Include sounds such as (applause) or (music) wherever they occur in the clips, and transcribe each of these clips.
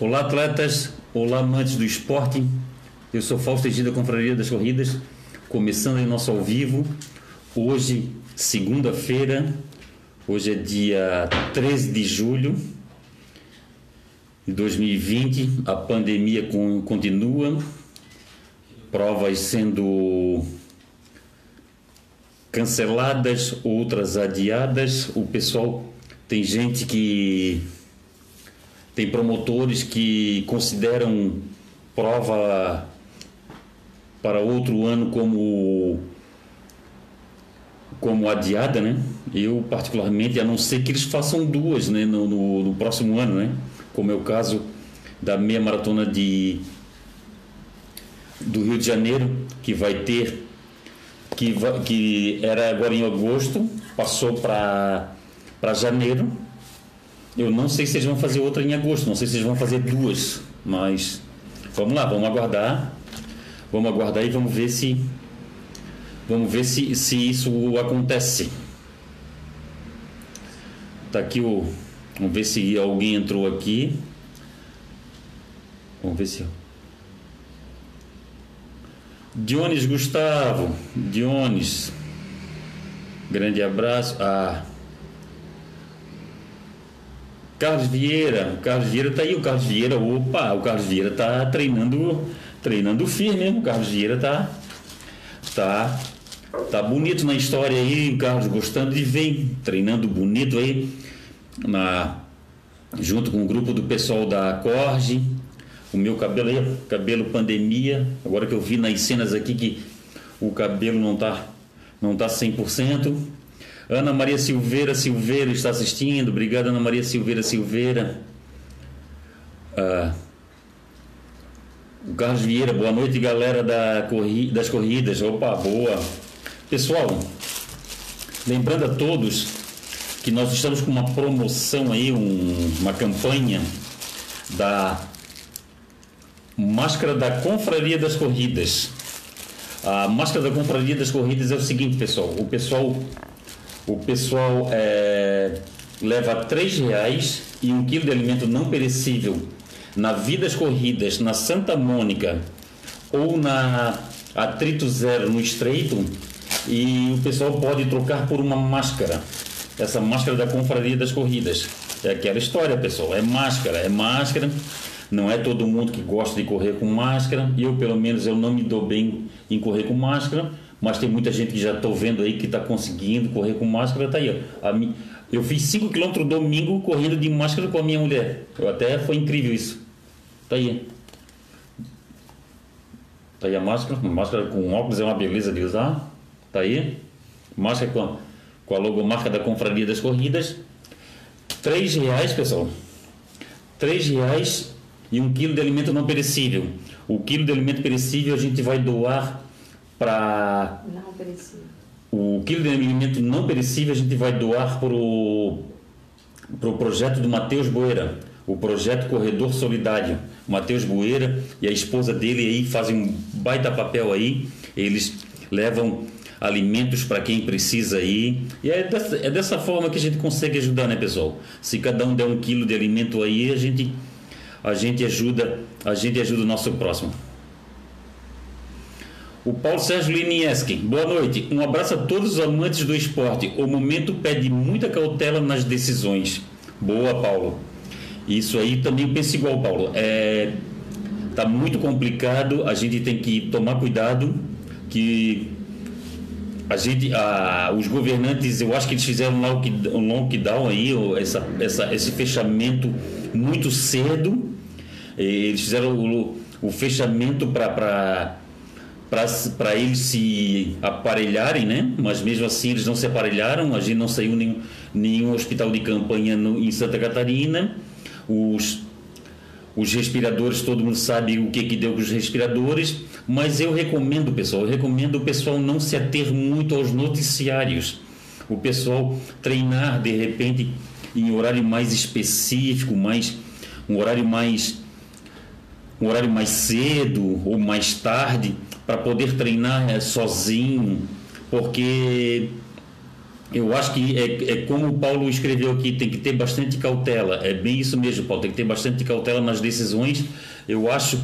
Olá, atletas. Olá, amantes do esporte. Eu sou Fausto Egida da Confraria das Corridas, começando em nosso ao vivo. Hoje, segunda-feira, hoje é dia 13 de julho de 2020. A pandemia continua, provas sendo canceladas, outras adiadas. O pessoal tem gente que tem promotores que consideram prova para outro ano como como adiada, né? Eu particularmente, a não ser que eles façam duas, né, no, no, no próximo ano, né? Como é o caso da meia maratona de do Rio de Janeiro, que vai ter que, que era agora em agosto, passou para para janeiro eu não sei se eles vão fazer outra em agosto, não sei se eles vão fazer duas, mas vamos lá, vamos aguardar. Vamos aguardar e vamos ver se vamos ver se, se isso acontece. Tá aqui o vamos ver se alguém entrou aqui. Vamos ver se Dionis Gustavo, Dionis. Grande abraço. Ah, Carlos Vieira, o Carlos Vieira tá aí, o Carlos Vieira, opa, o Carlos Vieira tá treinando, treinando firme, o Carlos Vieira tá, tá, tá bonito na história aí, o Carlos gostando de ver, treinando bonito aí, na, junto com o grupo do pessoal da Corge, o meu cabelo aí, cabelo pandemia, agora que eu vi nas cenas aqui que o cabelo não tá, não tá 100%, Ana Maria Silveira Silveira está assistindo. Obrigado, Ana Maria Silveira Silveira. Ah, o Carlos Vieira, boa noite, galera da corri das corridas. Opa, boa. Pessoal, lembrando a todos que nós estamos com uma promoção aí, um, uma campanha da Máscara da Confraria das Corridas. A Máscara da Confraria das Corridas é o seguinte, pessoal. O pessoal o pessoal é, leva três reais e um quilo de alimento não perecível na Vidas Corridas, na Santa Mônica ou na Atrito Zero no Estreito e o pessoal pode trocar por uma máscara. Essa máscara da Confraria das Corridas. É aquela história, pessoal. É máscara, é máscara. Não é todo mundo que gosta de correr com máscara. Eu, pelo menos, eu não me dou bem em correr com máscara mas tem muita gente que já estou vendo aí que está conseguindo correr com máscara, tá aí. Ó. A eu fiz 5 km domingo correndo de máscara com a minha mulher. Eu até foi incrível isso. Tá aí. Tá aí a máscara. Máscara com óculos é uma beleza de usar. Tá aí. Máscara com a, com a logomarca da Confraria das Corridas. Três reais, pessoal. Três reais e um quilo de alimento não perecível. O quilo de alimento perecível a gente vai doar para o quilo de alimento não perecível a gente vai doar para o pro projeto do Matheus Boeira, o projeto Corredor Solidário. O Matheus Boeira e a esposa dele aí fazem um baita papel aí, eles levam alimentos para quem precisa aí. E é dessa, é dessa forma que a gente consegue ajudar, né, pessoal? Se cada um der um quilo de alimento aí, a gente, a gente ajuda, a gente ajuda o nosso próximo. O Paulo Sérgio Linieski, boa noite. Um abraço a todos os amantes do esporte. O momento pede muita cautela nas decisões. Boa, Paulo. Isso aí também penso igual, Paulo. É, tá muito complicado. A gente tem que tomar cuidado que a gente, a, os governantes, eu acho que eles fizeram um lockdown aí, essa, essa, esse fechamento muito cedo. Eles fizeram o, o fechamento para para eles se aparelharem, né? Mas mesmo assim eles não se aparelharam, a gente não saiu nenhum, nenhum hospital de campanha no, em Santa Catarina. Os, os respiradores, todo mundo sabe o que, que deu com os respiradores, mas eu recomendo, pessoal, eu recomendo o pessoal não se ater muito aos noticiários. O pessoal treinar de repente em horário mais específico, mais um horário mais um horário mais cedo ou mais tarde, para poder treinar é, sozinho, porque Eu acho que é, é, como o Paulo escreveu aqui, tem que ter bastante cautela. É bem isso mesmo, Paulo. Tem que ter bastante cautela nas decisões. Eu acho.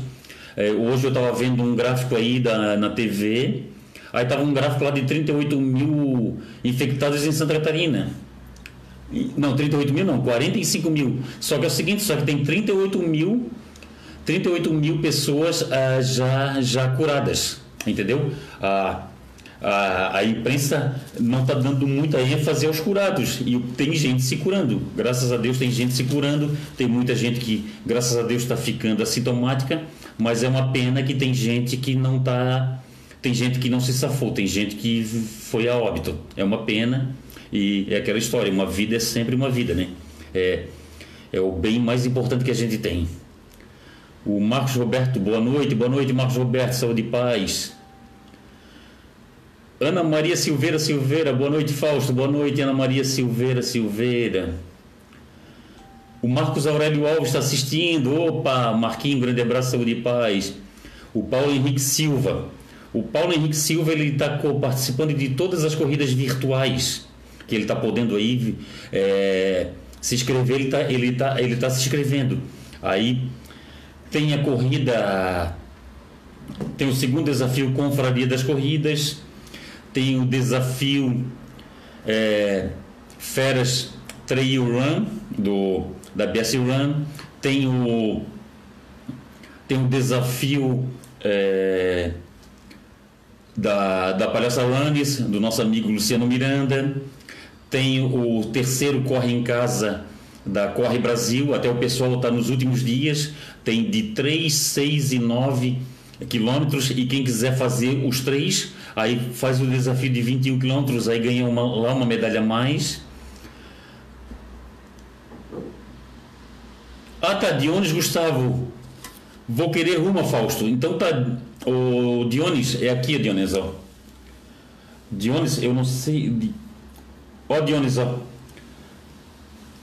É, hoje eu estava vendo um gráfico aí da, na TV. Aí estava um gráfico lá de 38 mil infectados em Santa Catarina. Não, 38 mil não, 45 mil. Só que é o seguinte, só que tem 38 mil, 38 mil pessoas ah, já, já curadas, entendeu? Ah, a, a imprensa não está dando muita ênfase aos curados e tem gente se curando. Graças a Deus tem gente se curando, tem muita gente que, graças a Deus, está ficando assintomática, mas é uma pena que tem gente que não está. Tem gente que não se safou, tem gente que foi a óbito. É uma pena e é aquela história: uma vida é sempre uma vida, né? É, é o bem mais importante que a gente tem. O Marcos Roberto, boa noite, boa noite, Marcos Roberto, saúde e paz. Ana Maria Silveira Silveira, boa noite, Fausto. Boa noite, Ana Maria Silveira Silveira. O Marcos Aurélio Alves está assistindo. Opa, Marquinhos, grande abraço, saúde e paz. O Paulo Henrique Silva. O Paulo Henrique Silva ele está participando de todas as corridas virtuais que ele está podendo aí é, se inscrever. Ele está ele tá, ele tá se inscrevendo. Aí tem a corrida, tem o segundo desafio Confraria das Corridas tem o desafio é, Feras Trail Run do da BS Run, tem o tem o desafio é, da, da Palhaça Runners, do nosso amigo Luciano Miranda, tem o terceiro Corre em Casa da Corre Brasil, até o pessoal está nos últimos dias, tem de 3, 6 e 9 quilômetros e quem quiser fazer os três aí faz o desafio de 21 quilômetros, aí ganha uma, lá uma medalha a mais. Ah, tá, Dionis Gustavo. Vou querer uma, Fausto. Então tá, o Dionis, é aqui, Dionis, ó. Dionis, eu não sei. Ó, Dionis, ó.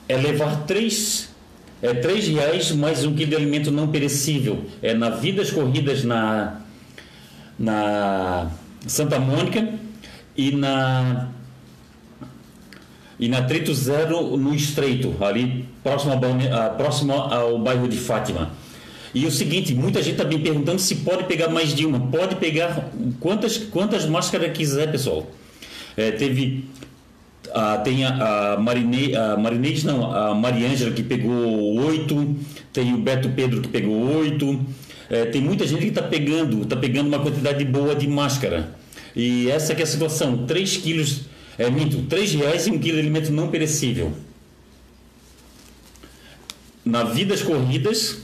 É levar três, é três reais mais um quilo de alimento não perecível. É na Vidas Corridas na, na Santa Mônica e na e na Trito Zero no Estreito, ali próximo ao, próximo ao bairro de Fátima. E o seguinte, muita gente está me perguntando se pode pegar mais de uma. Pode pegar quantas, quantas máscaras quiser, pessoal. É, teve a, tem a, a, Marine, a não, a Mariângela que pegou oito, tem o Beto Pedro que pegou oito, é, tem muita gente que está pegando, está pegando uma quantidade boa de máscara. E essa que é a situação, 3 quilos, é minto, 3 reais e um quilo de alimento não perecível. Na Vidas Corridas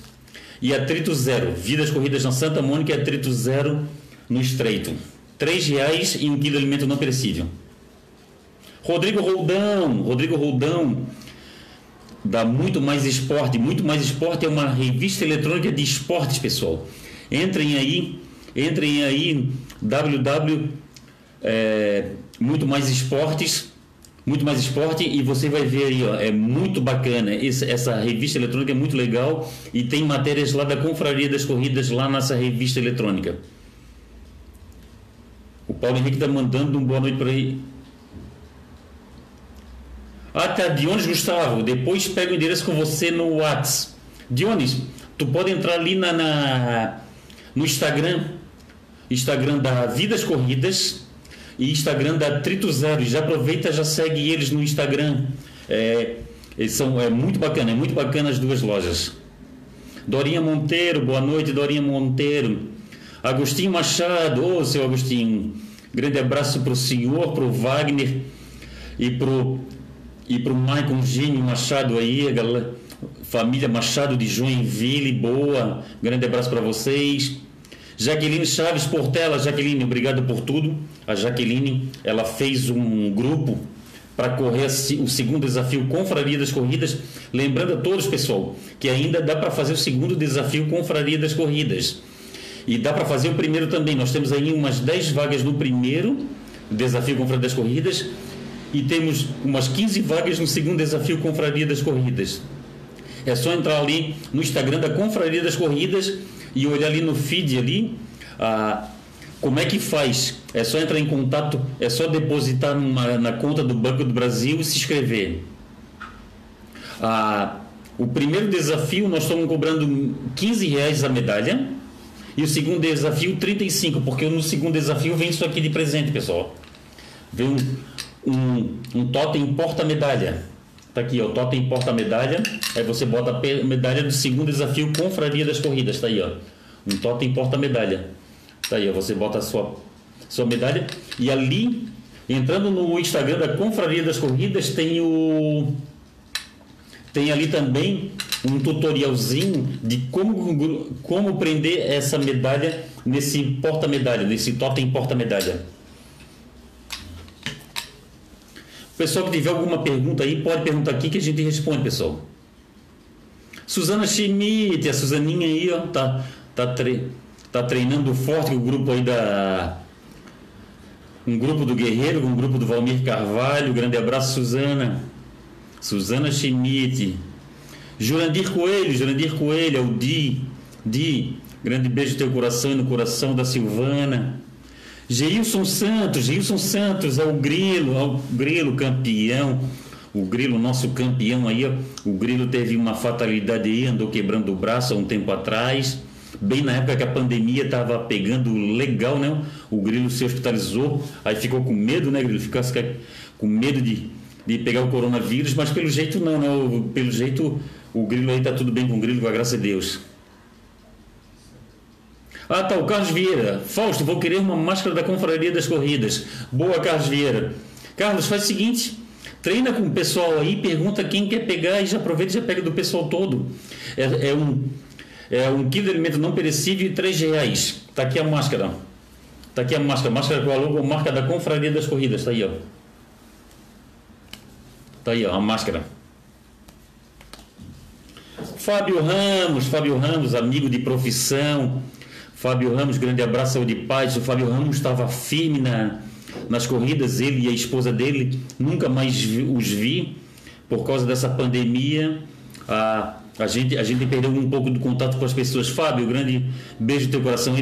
e Atrito Zero. Vidas Corridas na Santa Mônica e Atrito Zero no Estreito. 3 reais e um quilo de alimento não perecível. Rodrigo Roldão, Rodrigo Roldão, dá muito mais esporte. Muito mais esporte é uma revista eletrônica de esportes, pessoal. Entrem aí, entrem aí www é, muito mais esportes, muito mais esporte e você vai ver aí, ó, é muito bacana. Essa, essa revista eletrônica é muito legal e tem matérias lá da Confraria das Corridas lá nessa revista eletrônica. O Paulo Henrique está mandando um boa noite para tá, Dionis Gustavo. Depois pega o endereço com você no WhatsApp. Dionis, tu pode entrar ali na, na no Instagram, Instagram da Vidas Corridas e Instagram da Trito Zero. Já aproveita, já segue eles no Instagram. É, eles são é muito bacana, é muito bacana as duas lojas. Dorinha Monteiro, boa noite, Dorinha Monteiro. Agostinho Machado, ô seu Agostinho, grande abraço para o senhor, para o Wagner e para o e pro Maicon Gênio Machado aí, a galera, família Machado de Joinville, boa, grande abraço para vocês. Jaqueline Chaves Portela, Jaqueline, obrigado por tudo. A Jaqueline, ela fez um grupo para correr o segundo desafio Confraria das Corridas. Lembrando a todos, pessoal, que ainda dá para fazer o segundo desafio Confraria das Corridas. E dá para fazer o primeiro também. Nós temos aí umas 10 vagas no primeiro desafio Confraria das Corridas e temos umas 15 vagas no segundo desafio Confraria das Corridas. É só entrar ali no Instagram da Confraria das Corridas e olhar ali no feed ali, ah, Como é que faz? É só entrar em contato, é só depositar numa, na conta do Banco do Brasil e se inscrever. Ah, o primeiro desafio nós estamos cobrando 15 reais a medalha e o segundo desafio 35, porque no segundo desafio vem isso aqui de presente, pessoal. Vem um, um, um totem porta-medalha. Tá aqui, ó, totem porta-medalha. Aí você bota a medalha do segundo desafio Confraria das Corridas, tá aí, ó. Um totem porta-medalha. Tá aí, ó, você bota a sua, sua medalha e ali, entrando no Instagram da Confraria das Corridas, tem o tem ali também um tutorialzinho de como, como prender essa medalha nesse porta-medalha, nesse totem porta-medalha. Pessoal que tiver alguma pergunta aí, pode perguntar aqui que a gente responde, pessoal. Suzana Schmidt, a Suzaninha aí, ó, tá, tá, tre tá treinando forte o grupo aí da. Um grupo do Guerreiro, um grupo do Valmir Carvalho. Grande abraço, Suzana. Suzana Schmidt, Jurandir Coelho, Jurandir Coelho, é o Di, Di, grande beijo no teu coração e no coração da Silvana. Geilson Santos, Geilson Santos é o Grilo, é o Grilo campeão. O Grilo, nosso campeão aí, o Grilo teve uma fatalidade aí, andou quebrando o braço há um tempo atrás. Bem na época que a pandemia estava pegando legal, né? O Grilo se hospitalizou, aí ficou com medo, né, Grilo? Ficou com medo de de pegar o coronavírus, mas pelo jeito não, não pelo jeito o grilo aí está tudo bem com o grilo, com a graça de Deus. Ah, tá, o Carlos Vieira. Fausto, vou querer uma máscara da Confraria das Corridas. Boa, Carlos Vieira. Carlos, faz o seguinte: treina com o pessoal aí, pergunta quem quer pegar e já aproveita e já pega do pessoal todo. É, é um, é um quilo de alimento não perecível e três reais. Tá aqui a máscara. Tá aqui a máscara. Máscara com a logo, marca da Confraria das Corridas. Tá aí, ó. Tá aí, ó, a máscara. Fábio Ramos, Fábio Ramos, amigo de profissão. Fábio Ramos, grande abraço, saúde e paz. O Fábio Ramos estava firme na, nas corridas, ele e a esposa dele. Nunca mais os vi por causa dessa pandemia. A, a, gente, a gente perdeu um pouco do contato com as pessoas. Fábio, grande beijo no teu coração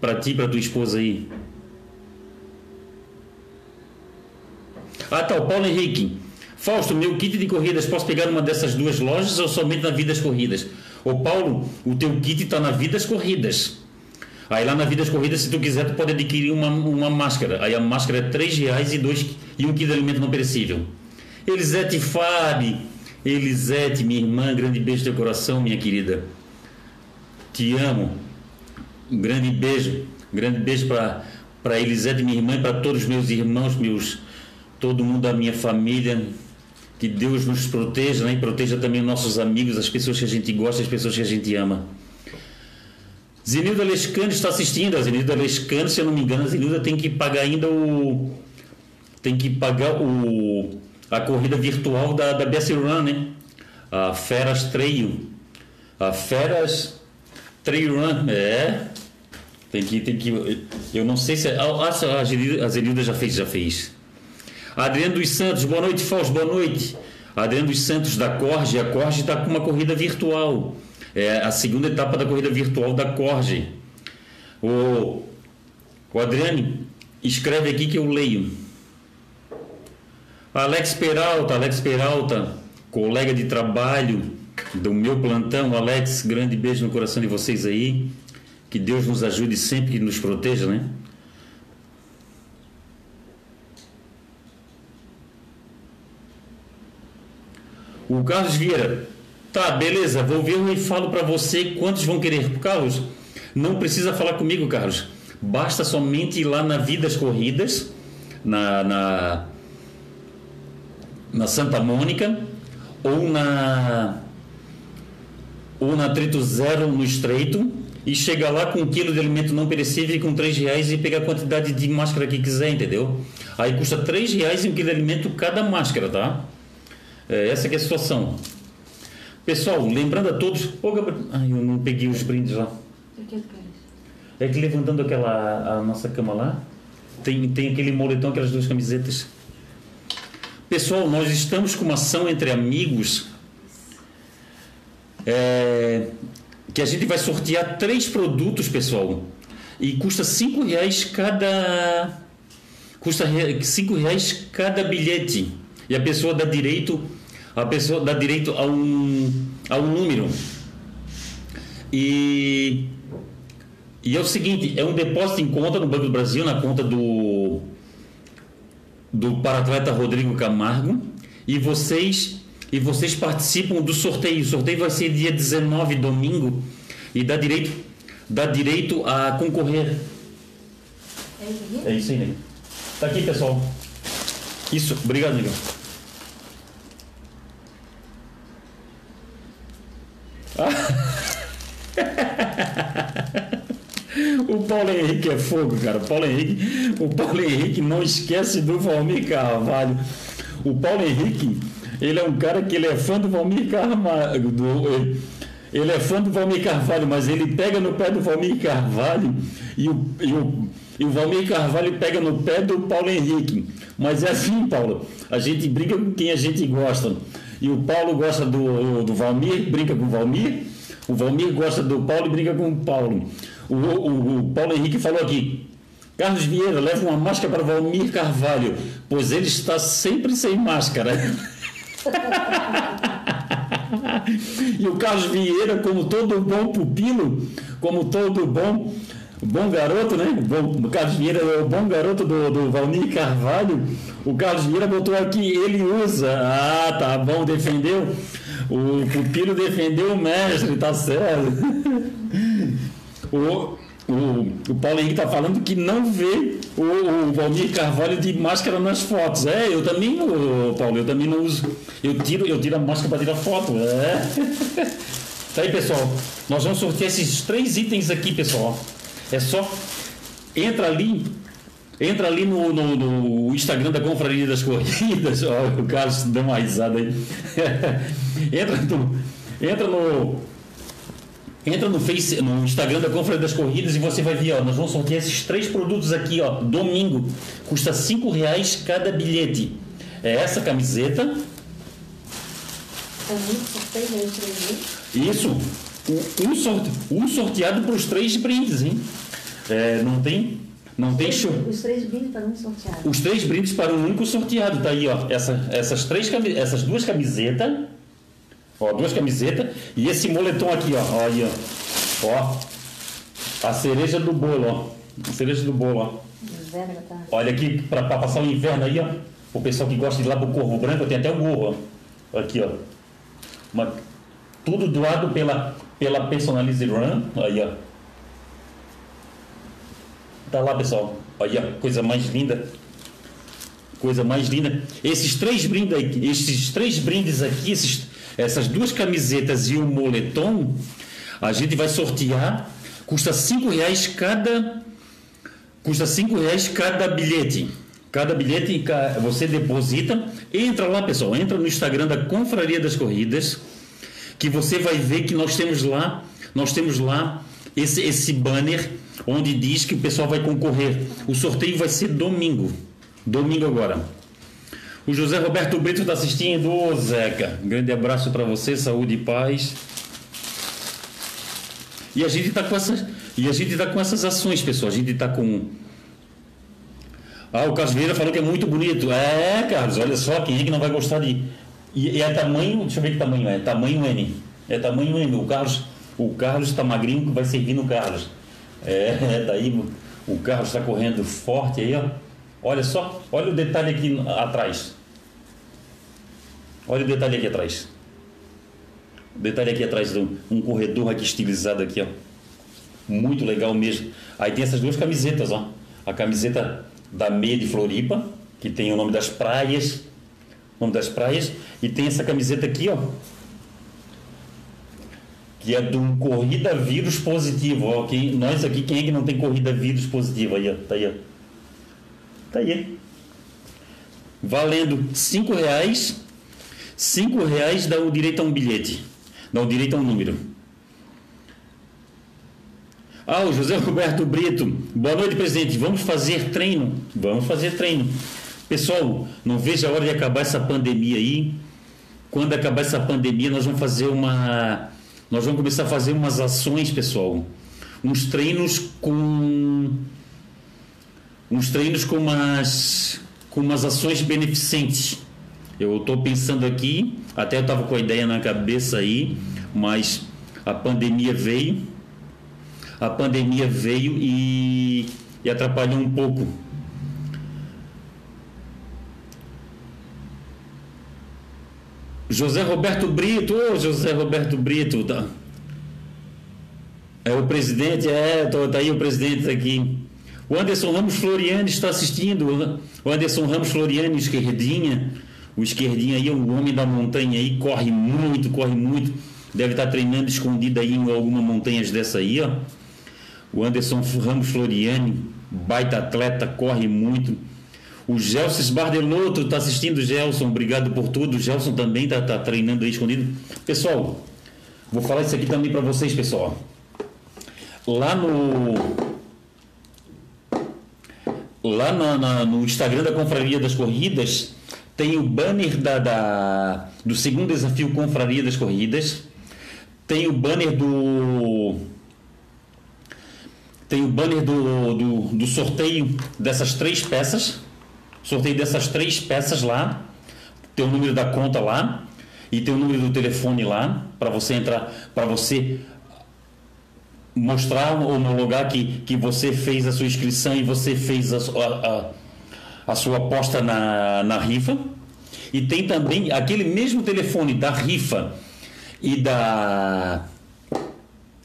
para ti e para tua esposa aí. Ah, tá, o Paulo Henrique. Fausto, meu kit de corridas, posso pegar numa dessas duas lojas ou somente na Vidas Corridas? Ô Paulo, o teu kit está na Vidas Corridas. Aí lá na Vidas Corridas, se tu quiser, tu pode adquirir uma, uma máscara. Aí a máscara é três reais e, dois, e um quilo de alimento não perecível. Elisete Fábio, Elisete, minha irmã, grande beijo no teu coração, minha querida. Te amo. Um grande beijo. Um grande beijo para Elisete, minha irmã, e para todos os meus irmãos, meus, todo mundo da minha família que Deus nos proteja né? e proteja também nossos amigos, as pessoas que a gente gosta, as pessoas que a gente ama. Zenilda Lescano está assistindo. A Zenilda Lescano, se eu não me engano, a Zenilda tem que pagar ainda o. Tem que pagar o, a corrida virtual da, da Bessie Run, né? A Feras Trail. A Feras Trail Run, é. Tem que, tem que. Eu não sei se. Ah, a Zenilda já fez, já fez. Adriano dos Santos, boa noite, Fausto, boa noite. Adriano dos Santos da Corge, a Corge está com uma corrida virtual. É a segunda etapa da corrida virtual da Corge. O, o Adriano escreve aqui que eu leio. Alex Peralta, Alex Peralta, colega de trabalho do meu plantão. Alex, grande beijo no coração de vocês aí. Que Deus nos ajude sempre e nos proteja, né? O Carlos Vieira, tá, beleza, vou ver e falo para você quantos vão querer. Carlos, não precisa falar comigo, Carlos. Basta somente ir lá na Vidas Corridas, na, na, na Santa Mônica, ou na ou na Trito Zero no Estreito e chegar lá com um quilo de alimento não perecível e com três reais e pegar a quantidade de máscara que quiser, entendeu? Aí custa três reais e um quilo de alimento cada máscara, tá? É, essa é a situação. Pessoal, lembrando a todos. Oh, Gabriel... Ai, eu não peguei os brindes lá. É que levantando aquela a nossa cama lá, tem, tem aquele moletom, aquelas duas camisetas. Pessoal, nós estamos com uma ação entre amigos é, que a gente vai sortear três produtos, pessoal. e custa cinco reais cada custa cinco reais cada bilhete e a pessoa dá direito a pessoa dá direito a um a um número e e é o seguinte é um depósito em conta no Banco do Brasil na conta do do para-atleta Rodrigo Camargo e vocês e vocês participam do sorteio. O sorteio vai ser dia 19, domingo, e dá direito, dá direito a concorrer. É isso aí? É aí, né? Tá aqui, pessoal. Isso, obrigado, Miguel. (laughs) o Paulo Henrique é fogo, cara. O Paulo Henrique, o Paulo Henrique não esquece do Valmir Carvalho. O Paulo Henrique, ele é um cara que ele é fã do Valmir Carvalho. Do, ele é fã do Valmir Carvalho, mas ele pega no pé do Valmir Carvalho e o, e o, e o Valmir Carvalho pega no pé do Paulo Henrique. Mas é assim, Paulo. A gente briga com quem a gente gosta. E o Paulo gosta do, do Valmir, brinca com o Valmir. O Valmir gosta do Paulo e briga com o Paulo. O, o, o Paulo Henrique falou aqui: Carlos Vieira leva uma máscara para Valmir Carvalho, pois ele está sempre sem máscara. (laughs) e o Carlos Vieira, como todo bom pupilo, como todo bom bom garoto, né? o Carlos Vieira é o bom garoto do, do Valmir Carvalho. O Carlos Vieira botou aqui, ele usa. Ah, tá bom, defendeu. O pupilo defendeu o mestre, tá certo. O, o, o Paulo Henrique está falando que não vê o, o Valmir Carvalho de máscara nas fotos. É, eu também, o, Paulo, eu também não uso. Eu tiro, eu tiro a máscara para tirar foto. É. (laughs) Tá aí, pessoal. Nós vamos sortear esses três itens aqui, pessoal. É só entra ali, entra ali no, no, no Instagram da Confraria das Corridas. (laughs) Ó, o Carlos deu uma risada aí. (laughs) entra no, entra no Entra no Face, no Instagram da Conferência das Corridas e você vai ver, ó, nós vamos sortear esses três produtos aqui, ó, domingo. Custa cinco reais cada bilhete. É essa camiseta. Isso. Um, sorte, um sorteado para os três brindes, hein? É, não tem não tem show. Os três brindes para um sorteado. Os três brindes para um único sorteado. Tá aí, ó. Essa, essas, três, essas duas camisetas Ó, duas camisetas e esse moletom aqui, ó. Ó, aí, ó. ó. A cereja do bolo, ó. A cereja do bolo, ó. Olha aqui, para passar o inverno aí, ó. O pessoal que gosta de ir lá pro Corvo Branco, tem até o gorro, ó. Aqui, ó. Uma, tudo doado pela, pela Personalize Run. Aí, ó. Tá lá, pessoal. Olha, coisa mais linda. Coisa mais linda. Esses três brindes aqui, esses três brindes aqui, esses essas duas camisetas e um moletom, a gente vai sortear, custa cinco reais cada, custa cinco reais cada bilhete. Cada bilhete você deposita, entra lá pessoal, entra no Instagram da Confraria das Corridas, que você vai ver que nós temos lá, nós temos lá esse, esse banner onde diz que o pessoal vai concorrer. O sorteio vai ser domingo, domingo agora. O José Roberto Brito está assistindo. Ô, Zeca, grande abraço para você, saúde e paz. E a gente está com essas, e a gente tá com essas ações, pessoal. A gente está com ah, o Carlos Vieira falou que é muito bonito. É, Carlos, olha só, quem é que não vai gostar de. E, é tamanho, deixa eu ver que tamanho é. Tamanho N. É tamanho N. O Carlos, o Carlos está magrinho que vai servir no Carlos. É, daí tá o Carlos está correndo forte aí, ó. Olha só, olha o detalhe aqui atrás. Olha o detalhe aqui atrás. O detalhe aqui atrás, um corredor aqui estilizado aqui, ó. Muito legal mesmo. Aí tem essas duas camisetas, ó. A camiseta da Meia de Floripa, que tem o nome das praias, nome das praias, e tem essa camiseta aqui, ó. Que é do corrida vírus positivo, ó. Quem, nós aqui, quem é que não tem corrida vírus positivo aí, ó? Tá aí, ó. Tá aí. Valendo cinco reais Cinco reais dá o direito a um bilhete, dá o direito a um número. Ah, o José Roberto Brito. Boa noite, presidente. Vamos fazer treino? Vamos fazer treino. Pessoal, não vejo a hora de acabar essa pandemia aí. Quando acabar essa pandemia, nós vamos fazer uma. Nós vamos começar a fazer umas ações, pessoal. uns treinos com uns treinos com umas com umas ações beneficentes. Eu estou pensando aqui, até eu estava com a ideia na cabeça aí, mas a pandemia veio, a pandemia veio e, e atrapalhou um pouco. José Roberto Brito, ô José Roberto Brito, tá? É o presidente, é, tá aí o presidente aqui. O Anderson Ramos Floriani está assistindo. O Anderson Ramos Floriani, esquerdinha. O esquerdinho aí, o homem da montanha aí, corre muito, corre muito. Deve estar treinando escondido aí em alguma montanha dessa aí, ó. O Anderson Ramos Floriani, baita atleta, corre muito. O Gelson Bardelotto está assistindo, Gelson, obrigado por tudo. O Gelson também está tá treinando aí escondido. Pessoal, vou falar isso aqui também para vocês, pessoal. Lá no lá na, na, no Instagram da Confraria das Corridas tem o banner da, da, do segundo desafio Confraria das Corridas, tem o banner do tem o banner do, do, do sorteio dessas três peças, sorteio dessas três peças lá, tem o número da conta lá e tem o número do telefone lá para você entrar, para você mostrar homologar que, que você fez a sua inscrição e você fez a, a, a sua aposta na, na rifa. E tem também aquele mesmo telefone da rifa e da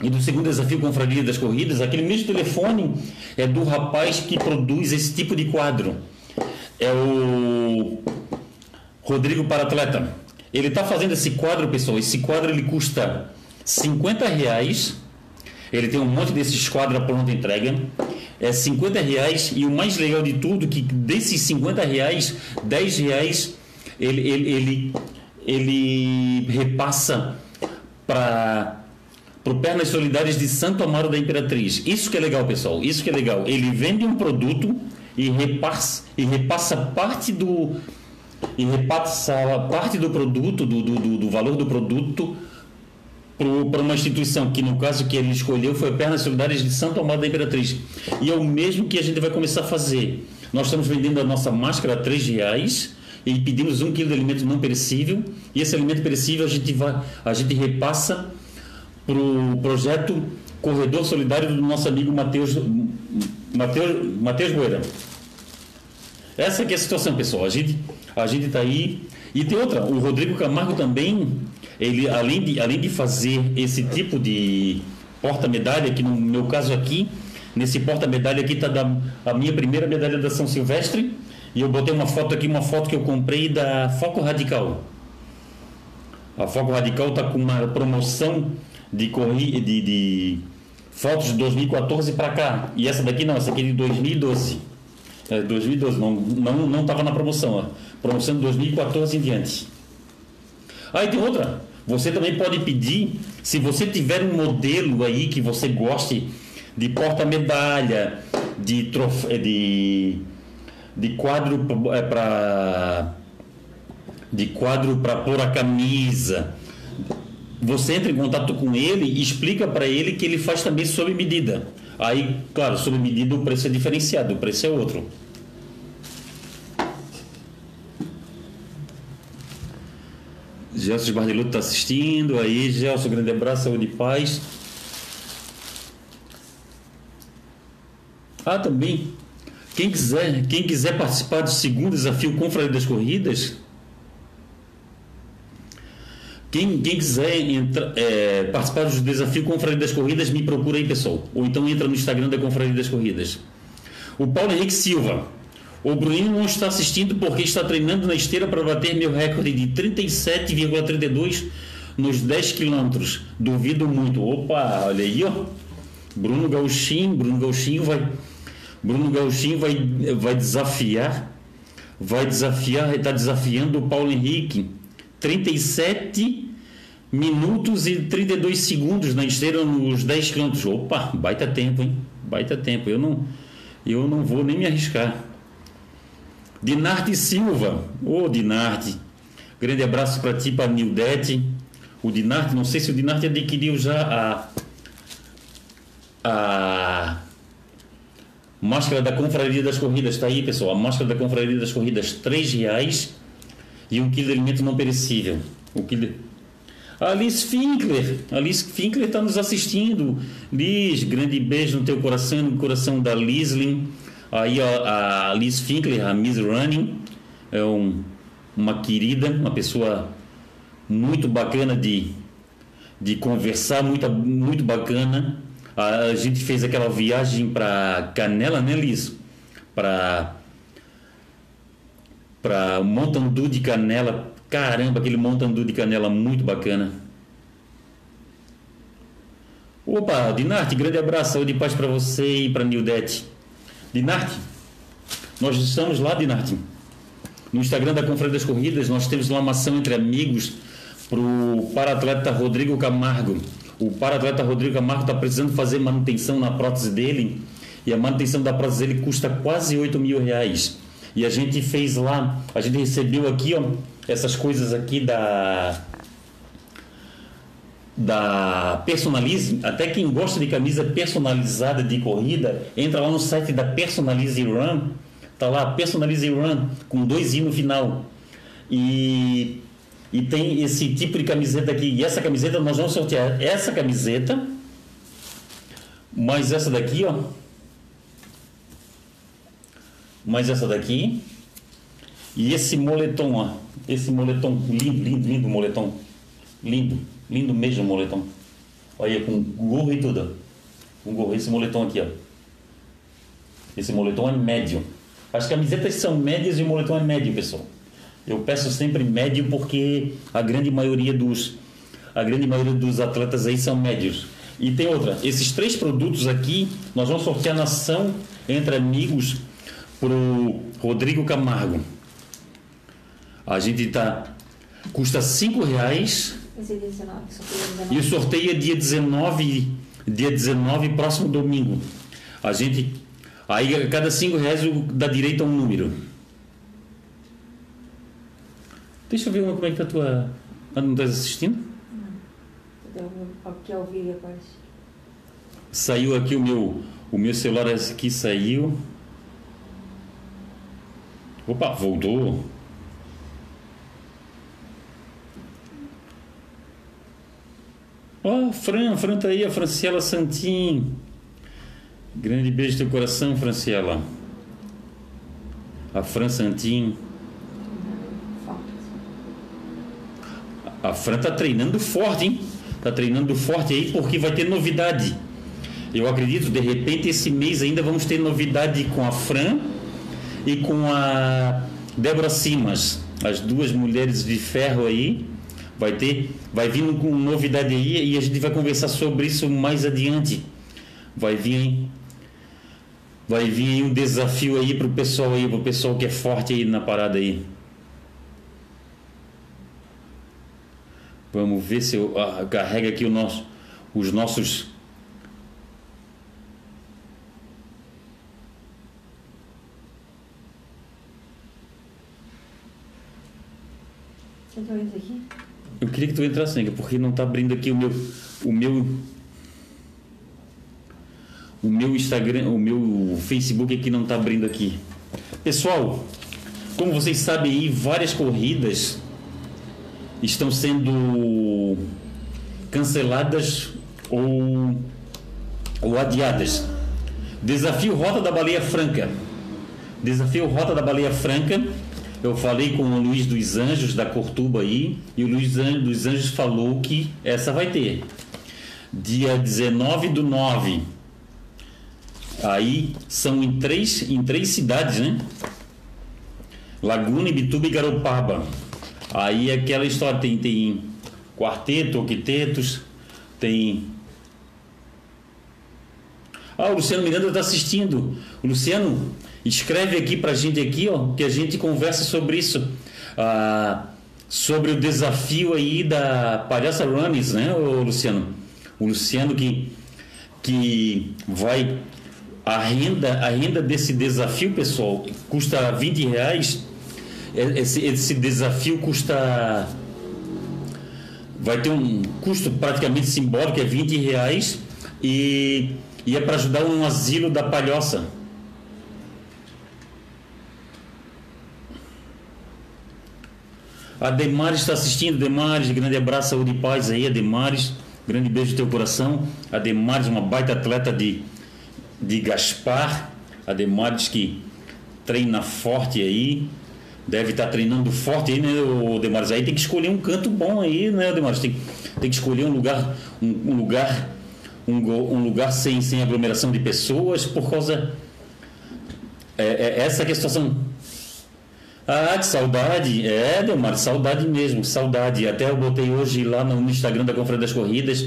e do segundo desafio Confraria das Corridas, aquele mesmo telefone é do rapaz que produz esse tipo de quadro. É o Rodrigo Paratleta. Ele está fazendo esse quadro, pessoal. Esse quadro ele custa 50 reais ele tem um monte desses quadros pronta entrega. É 50 reais e o mais legal de tudo que desses 50 reais, 10 reais ele, ele, ele, ele repassa para o Pernas Solidárias de Santo Amaro da Imperatriz. Isso que é legal, pessoal. Isso que é legal. Ele vende um produto e repassa, e repassa parte do e repassa parte do produto, do, do, do valor do produto para uma instituição que no caso que ele escolheu foi Pernas Solidárias de Santo Amaro da Imperatriz. E é o mesmo que a gente vai começar a fazer. Nós estamos vendendo a nossa máscara a três reais e pedimos um quilo de alimento não perecível. E esse alimento perecível a gente, vai, a gente repassa para o projeto Corredor Solidário do nosso amigo Matheus Mateus, Mateus Boeira. Essa aqui é a situação, pessoal. A gente a gente está aí. E tem outra, o Rodrigo Camargo também ele além de, além de fazer esse tipo de porta-medalha, que no meu caso aqui, nesse porta-medalha aqui está a minha primeira medalha da São Silvestre, e eu botei uma foto aqui, uma foto que eu comprei da Foco Radical. A Foco Radical está com uma promoção de, corri de, de fotos de 2014 para cá. E essa daqui não, essa aqui é de 2012. É, 2012, não estava não, não na promoção. Ó. Promoção de 2014 em diante. Aí tem outra. Você também pode pedir, se você tiver um modelo aí que você goste de porta-medalha, de, trof... Eh, de, de quadro para eh, de quadro para pôr a camisa. Você entra em contato com ele e explica para ele que ele faz também sob medida. Aí, claro, sob medida o preço é diferenciado, o preço é outro. Gelson Bardeluto está assistindo. Aí, Gelson, grande abraço, saúde e paz. Ah, também. Quem quiser, quem quiser participar do segundo desafio Confraria das Corridas, quem, quem quiser entra, é, participar do desafio Confraria das Corridas, me procura aí, pessoal. Ou então entra no Instagram da Confraria das Corridas. O Paulo Henrique Silva. O Bruninho não está assistindo porque está treinando na esteira para bater meu recorde de 37,32 nos 10 quilômetros. Duvido muito. Opa, olha aí, ó. Bruno Gauchinho, Bruno Gauchinho vai Bruno Gauchinho vai, vai desafiar vai desafiar, está desafiando o Paulo Henrique. 37 minutos e 32 segundos na esteira nos 10 quilômetros. Opa, baita tempo, hein? Baita tempo. Eu não eu não vou nem me arriscar. Dinarte Silva, ô oh, Dinarte, grande abraço para ti, para Nildete. O Dinarte, não sei se o Dinarte adquiriu já a, a máscara da Confraria das Corridas está aí, pessoal. A máscara da Confraria das Corridas, três reais e um quilo de alimento não perecível. O quilo Alice Finkler, Alice Finkler está nos assistindo. Liz, grande beijo no teu coração, no coração da Lislin. Aí a, a Alice Finkler, a Miss Running, é um, uma querida, uma pessoa muito bacana de, de conversar, muito, muito bacana. A, gente fez aquela viagem para Canela, né, Liz? Para para Mountain Dew de Canela Caramba, aquele montandu de canela muito bacana. Opa, Dinarte, grande abraço, saúde e paz para você e para Nildete. Dinarte, nós estamos lá, Dinarte. No Instagram da Conferência das Corridas, nós temos lá uma ação entre amigos para o para-atleta Rodrigo Camargo. O para-atleta Rodrigo Camargo está precisando fazer manutenção na prótese dele e a manutenção da prótese dele custa quase 8 mil reais. E a gente fez lá, a gente recebeu aqui, ó, essas coisas aqui da da Personalize, até quem gosta de camisa personalizada de corrida, entra lá no site da Personalize Run, tá lá Personalize Run com dois i no final. E e tem esse tipo de camiseta aqui. E essa camiseta nós vamos sortear essa camiseta, mais essa daqui, ó. Mais essa daqui. E esse moletom, ó. Esse moletom lindo, lindo, lindo moletom. Lindo, lindo mesmo moletom. Olha, com gorro e tudo. Com gorro. Esse moletom aqui, ó. Esse moletom é médio. As camisetas são médias e o moletom é médio, pessoal. Eu peço sempre médio porque a grande maioria dos a grande maioria dos atletas aí são médios. E tem outra, esses três produtos aqui nós vamos sortear na ação entre amigos pro Rodrigo Camargo. A gente tá. Custa 5 reais. E o sorteio é dia 19, dia 19, próximo domingo. A gente. Aí a cada 5 reais dá direito a um número. Deixa eu ver como é que tá a tua. Ah, não estás assistindo? Não. Aqui ao vivo agora. Saiu aqui o meu. O meu celular aqui saiu. Opa, voltou. Ó, oh, Fran, Fran tá aí, a Franciela Santin. Grande beijo teu coração, Franciela. A Fran Santin. A Fran tá treinando forte, hein? Tá treinando forte aí porque vai ter novidade. Eu acredito, de repente, esse mês ainda vamos ter novidade com a Fran e com a Débora Simas, as duas mulheres de ferro aí Vai ter, vai vindo com novidade aí e a gente vai conversar sobre isso mais adiante. Vai vir, vai vir um desafio aí pro pessoal aí, pro pessoal que é forte aí na parada aí. Vamos ver se eu ah, carrega aqui o nosso, os nossos Então, esse aqui? Eu queria que tu entrasse, porque não está abrindo aqui o meu, o meu, o meu Instagram, o meu Facebook aqui não está abrindo aqui. Pessoal, como vocês sabem aí, várias corridas estão sendo canceladas ou, ou adiadas. Desafio Rota da Baleia Franca. Desafio Rota da Baleia Franca eu falei com o Luiz dos Anjos da Cortuba aí, e o Luiz dos Anjos falou que essa vai ter. Dia 19 do 9. Aí são em três, em três cidades, né? Laguna, Ibituba e Garopaba. Aí aquela história tem, tem quarteto, octetos, tem. Ah, o Luciano Miranda está assistindo. O Luciano, Escreve aqui para a gente aqui, ó, que a gente conversa sobre isso. Ah, sobre o desafio aí da Palhaça Runnings, né, Luciano? O Luciano que, que vai a renda, a renda desse desafio, pessoal, custa 20 reais. Esse, esse desafio custa. Vai ter um custo praticamente simbólico, é 20 reais. E E é para ajudar um asilo da palhoça. A Demares está assistindo, Demares, grande abraço, saúde e paz aí, Demares, grande beijo no teu coração. A Demares, uma baita atleta de, de Gaspar, a Demares que treina forte aí, deve estar tá treinando forte aí, né, o Demares? Aí tem que escolher um canto bom aí, né, Demares? Tem, tem que escolher um lugar, um, um lugar, um, um, lugar sem, sem aglomeração de pessoas, por causa. É, é, essa é a situação ah, que saudade. É, Delmar, saudade mesmo, saudade. Até eu botei hoje lá no Instagram da Conferência das Corridas,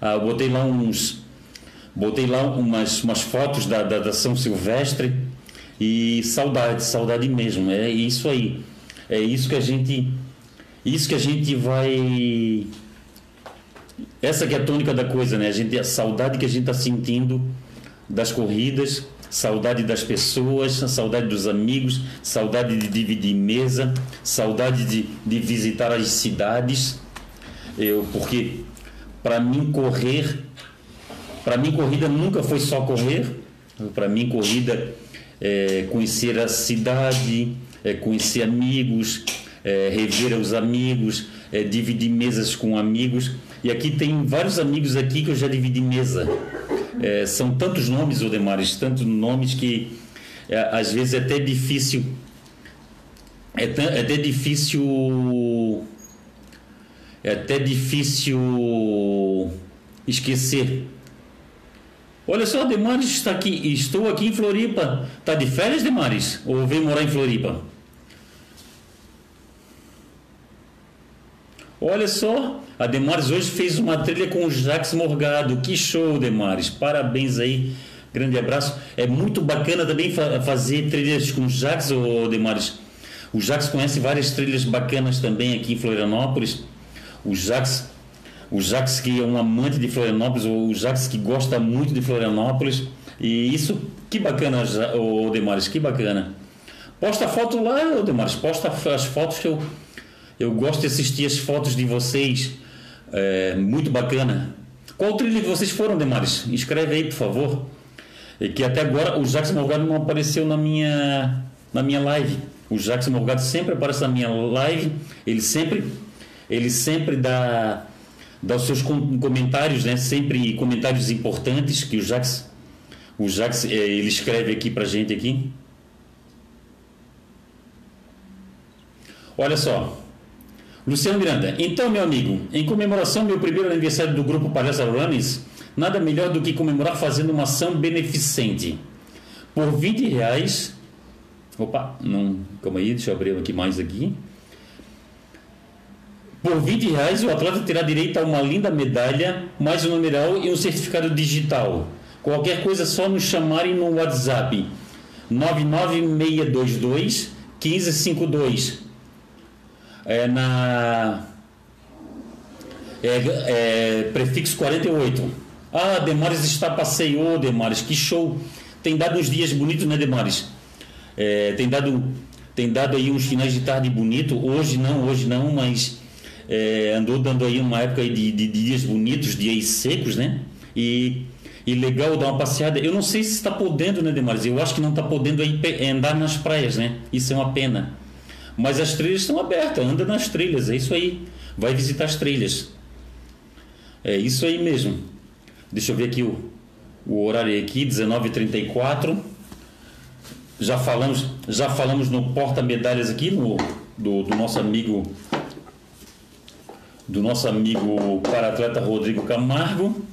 ah, botei lá uns. Botei lá umas, umas fotos da, da, da São Silvestre e saudade, saudade mesmo. É isso aí. É isso que a gente. Isso que a gente vai. Essa que é a tônica da coisa, né? A, gente, a saudade que a gente está sentindo das corridas saudade das pessoas, saudade dos amigos, saudade de dividir mesa, saudade de, de visitar as cidades. Eu, porque para mim correr, para mim corrida nunca foi só correr. Para mim corrida é conhecer a cidade, é conhecer amigos, é rever os amigos, é dividir mesas com amigos. E aqui tem vários amigos aqui que eu já dividi mesa. É, são tantos nomes, Odemares, tantos nomes que é, às vezes é até difícil. É, é até difícil. É até difícil esquecer. Olha só, Demares está aqui. Estou aqui em Floripa. Está de férias, Demares? Ou vem morar em Floripa? Olha só, a Demares hoje fez uma trilha com o Jax Morgado. Que show, Demares. Parabéns aí. Grande abraço. É muito bacana também fazer trilhas com o Jax, ô Demares. O Jax conhece várias trilhas bacanas também aqui em Florianópolis. O Jax, o Jax que é um amante de Florianópolis, o Jax que gosta muito de Florianópolis. E isso, que bacana, ô Demares, que bacana. Posta foto lá, ô Demares, posta as fotos que eu eu gosto de assistir as fotos de vocês, é, muito bacana. Qual trilha que vocês foram, Demares? Escreve aí, por favor. E que até agora o Jackson Morgado não apareceu na minha, na minha live. O Jackson Morgado sempre aparece na minha live. Ele sempre, ele sempre dá, dá os seus comentários, né? Sempre comentários importantes que o Jackson, o Jackson, é, ele escreve aqui pra gente aqui. Olha só, Luciano Miranda, então, meu amigo, em comemoração ao meu primeiro aniversário do grupo Palestra Runnings, nada melhor do que comemorar fazendo uma ação beneficente. Por 20 reais. Opa, não. Calma aí, deixa eu abrir aqui mais aqui. Por 20 reais, o atleta terá direito a uma linda medalha, mais um numeral e um certificado digital. Qualquer coisa só nos chamarem no WhatsApp 99622 1552 é na é, é, prefixo 48. Ah, Demares está passeou, Demares, que show. Tem dado uns dias bonitos, né, Demares? É, tem dado tem dado aí uns finais de tarde bonito. Hoje não, hoje não, mas é, andou dando aí uma época aí de, de, dias bonitos, dias secos, né? E, e legal dar uma passeada. Eu não sei se está podendo, né, Demares? Eu acho que não está podendo aí andar nas praias, né? Isso é uma pena. Mas as trilhas estão abertas, anda nas trilhas, é isso aí. Vai visitar as trilhas. É isso aí mesmo. Deixa eu ver aqui o, o horário aqui, 19h34. Já falamos, já falamos no porta-medalhas aqui, no, do, do nosso amigo do nosso amigo para-atleta Rodrigo Camargo.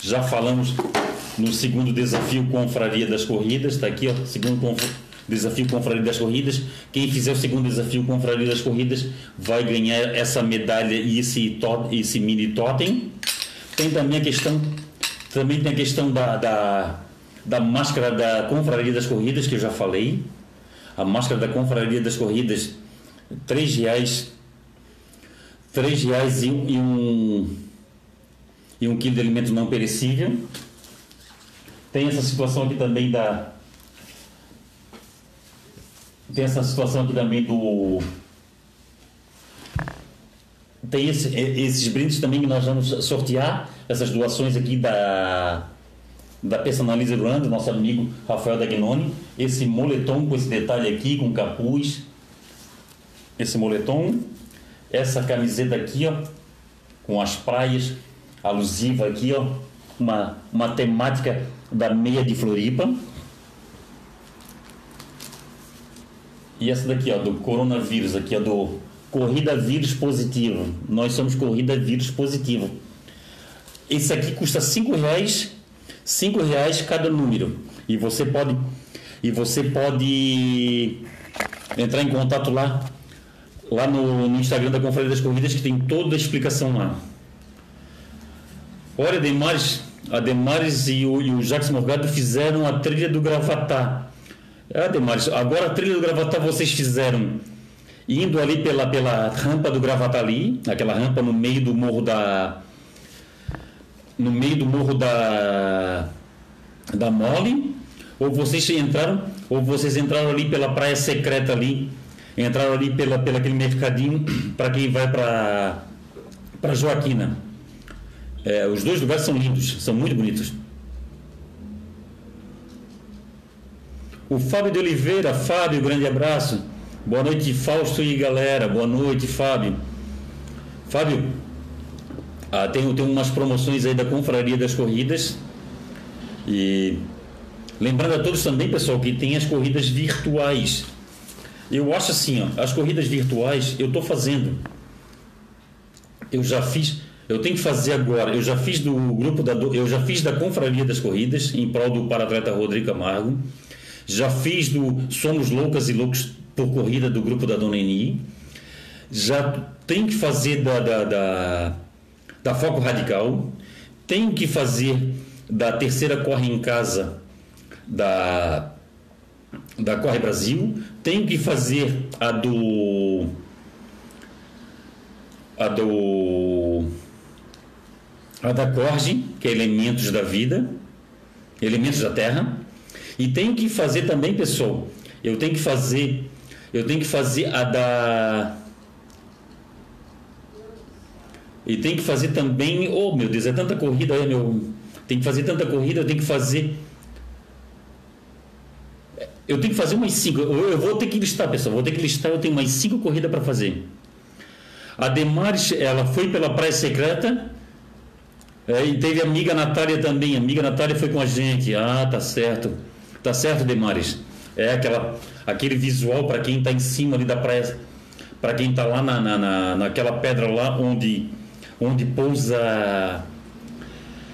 Já falamos no segundo desafio Confraria das Corridas, está aqui, ó, segundo desafio Confraria das Corridas. Quem fizer o segundo desafio Confraria das Corridas vai ganhar essa medalha e esse, esse mini totem. Tem também a questão, também tem a questão da, da, da máscara da Confraria das Corridas, que eu já falei. A máscara da Confraria das Corridas, três reais, três reais e, e um e um quilo de alimento não perecível. Tem essa situação aqui também da tem essa situação aqui também do. Tem esse, esses brindes também que nós vamos sortear, essas doações aqui da. da Personalize Run, do nosso amigo Rafael Dagnoni. Esse moletom com esse detalhe aqui, com capuz. Esse moletom. Essa camiseta aqui, ó, com as praias, alusiva aqui, ó, uma, uma temática da meia de Floripa. E essa daqui, ó, do coronavírus, aqui, ó, do Corrida Vírus Positivo. Nós somos Corrida Vírus Positivo. Esse aqui custa cinco reais, cinco reais cada número. E você pode e você pode entrar em contato lá lá no, no Instagram da Confraria das Corridas que tem toda a explicação lá. Olha, Demares, a e o, e o Jacques Morgado fizeram a trilha do Gravatá. É, Demares, agora a trilha do Gravatá vocês fizeram indo ali pela, pela rampa do Gravatá ali, aquela rampa no meio do morro da no meio do morro da da Mole, ou vocês entraram, ou vocês entraram ali pela praia secreta ali, entraram ali pela pela aquele mercadinho para quem vai para para Joaquina. É, os dois lugares são lindos, são muito bonitos. O Fábio de Oliveira, Fábio, grande abraço. Boa noite, Fausto e galera. Boa noite, Fábio. Fábio, ah, tem, tem umas promoções aí da Confraria das Corridas. E lembrando a todos também, pessoal, que tem as corridas virtuais. Eu acho assim, ó, as corridas virtuais eu estou fazendo. Eu já fiz eu tenho que fazer agora. Eu já fiz do grupo da eu já fiz da Confraria das Corridas em prol do paratleta Rodrigo Camargo. Já fiz do Somos Loucas e Loucos por Corrida do grupo da Dona Eni. Já tenho que fazer da, da, da, da Foco Radical. Tenho que fazer da terceira Corre em Casa da, da Corre Brasil. Tenho que fazer a do. A do a da Corge, que é elementos da vida, elementos da terra, e tenho que fazer também, pessoal, eu tenho que fazer, eu tenho que fazer a da e tem que fazer também, oh meu Deus, é tanta corrida aí, meu, tem que fazer tanta corrida, eu tenho que fazer eu tenho que fazer umas cinco, eu vou ter que listar, pessoal, vou ter que listar, eu tenho mais cinco corridas para fazer. A Demares, ela foi pela Praia Secreta, é, e teve a amiga Natália também. A amiga Natália foi com a gente. Ah, tá certo. Tá certo, Demares. É aquela, aquele visual para quem está em cima ali da praia, para quem está lá na, na, na, naquela pedra lá onde, onde pousa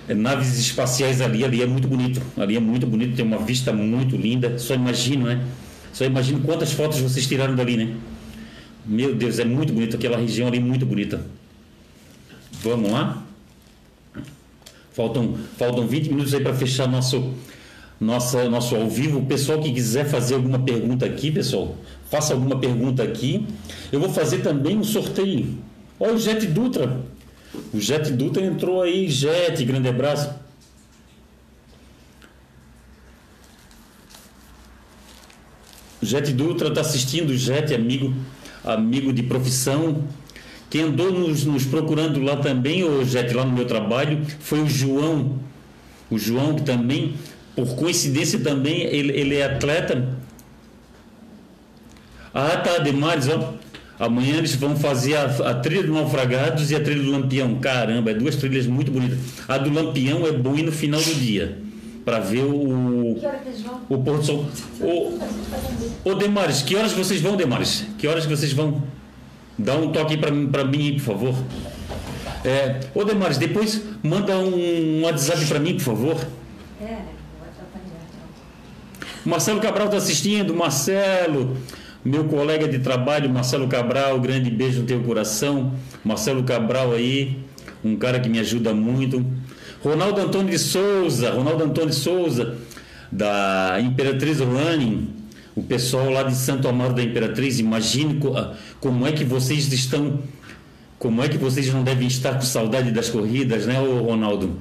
é, naves espaciais ali, ali é muito bonito. Ali é muito bonito, tem uma vista muito linda. Só imagino, né? Só imagino quantas fotos vocês tiraram dali, né? Meu Deus, é muito bonito aquela região ali, muito bonita. Vamos lá? Faltam, faltam 20 minutos aí para fechar nosso, nossa, nosso ao vivo. O pessoal que quiser fazer alguma pergunta aqui, pessoal, faça alguma pergunta aqui. Eu vou fazer também um sorteio. Olha o Jet Dutra. O Jet Dutra entrou aí. Jet, grande abraço. Jet Dutra está assistindo. Jet, amigo, amigo de profissão. Quem andou nos, nos procurando lá também, o Jet, lá no meu trabalho, foi o João. O João, que também, por coincidência também, ele, ele é atleta. Ah, tá, Demares, ó. Amanhã eles vão fazer a, a, trilha do Naufragados e a trilha do Lampião. Caramba, é duas trilhas muito bonitas. A do Lampião é boa no final do dia. Para ver o. Que hora que eles vão? O Porto Sol. Ô, ô Demares, que horas vocês vão, Demares? Que horas vocês vão? Dá um toque para mim, por favor. É, ô Demares, depois manda um WhatsApp para mim, por favor. É, o WhatsApp tá ligado. Marcelo Cabral está assistindo. Marcelo, meu colega de trabalho, Marcelo Cabral, grande beijo no teu coração. Marcelo Cabral aí, um cara que me ajuda muito. Ronaldo Antônio de Souza, Ronaldo Antônio de Souza, da Imperatriz Running o pessoal lá de Santo Amaro da Imperatriz, imagine ah, como é que vocês estão, como é que vocês não devem estar com saudade das corridas, né, Ronaldo?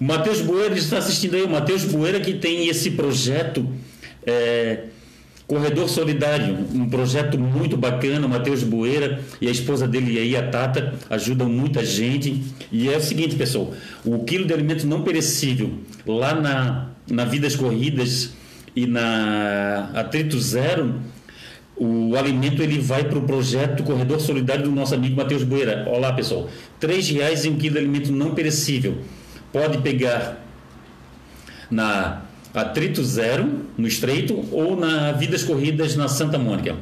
Matheus Boeira está assistindo aí, o Matheus Boeira que tem esse projeto, é, Corredor Solidário, um projeto muito bacana, o Matheus Boeira e a esposa dele aí, a Tata, ajudam muita gente. E é o seguinte, pessoal, o quilo de alimento não perecível lá na, na Vidas Corridas e na Atrito Zero, o alimento ele vai para o projeto Corredor Solidário do nosso amigo Matheus Boeira. Olá, pessoal. R$ reais em um quilo de alimento não perecível. Pode pegar na Atrito Zero, no Estreito, ou na Vidas Corridas, na Santa Mônica.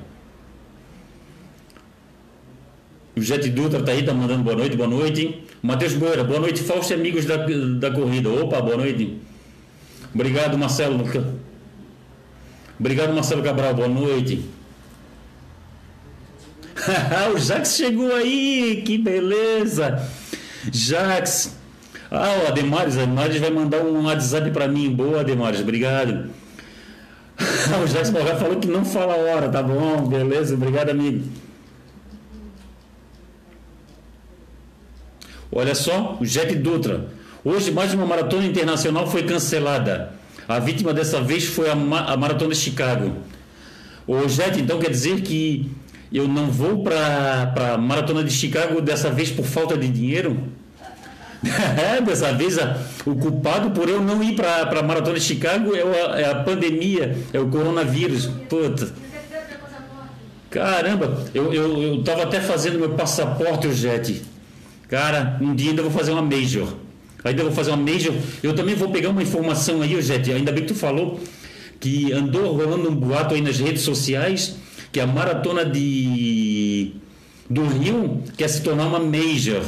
O Jet Dutra está aí, está mandando boa noite, boa noite. Matheus Boeira, boa noite, Fausto amigos da, da corrida. Opa, boa noite. Obrigado, Marcelo. Obrigado, Marcelo Cabral, boa noite. (laughs) o Jax chegou aí, que beleza. Jax, ah, o Ademares, Ademares vai mandar um WhatsApp para mim. Boa, Ademares, obrigado. (laughs) o Jackson Morgan falou que não fala a hora, tá bom, beleza, obrigado, amigo. Olha só, o Jack Dutra. Hoje, mais uma maratona internacional foi cancelada. A vítima dessa vez foi a, ma a maratona de Chicago. O Jet, então quer dizer que eu não vou para a maratona de Chicago dessa vez por falta de dinheiro? (laughs) É, dessa vez o culpado por eu não ir para a Maratona de Chicago é a, é a, pandemia, é o coronavírus. Puta. Caramba, eu, eu, eu tava até fazendo meu passaporte, Jet. Cara, um dia ainda vou fazer uma Major. Ainda vou fazer uma Major. Eu também vou pegar uma informação aí, Jet. Ainda bem que tu falou que andou rolando um boato aí nas redes sociais que a maratona de do Rio quer se tornar uma Major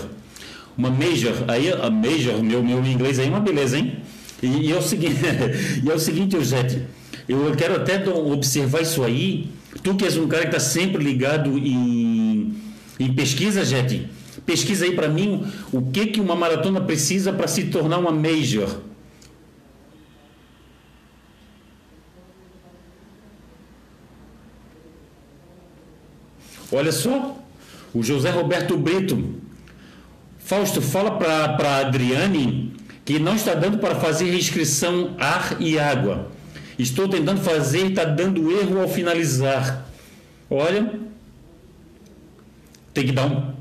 uma major, aí a major, meu, meu inglês aí é uma beleza, hein? E, e é o seguinte, (laughs) e é o seguinte, Eugete, eu quero até observar isso aí. Tu que és um cara que está sempre ligado em, em pesquisa, Jete, pesquisa aí para mim o que que uma maratona precisa para se tornar uma major. Olha só, o José Roberto Brito Fausto, fala para a Adriane que não está dando para fazer inscrição ar e água. Estou tentando fazer e está dando erro ao finalizar. Olha, tem que dar um.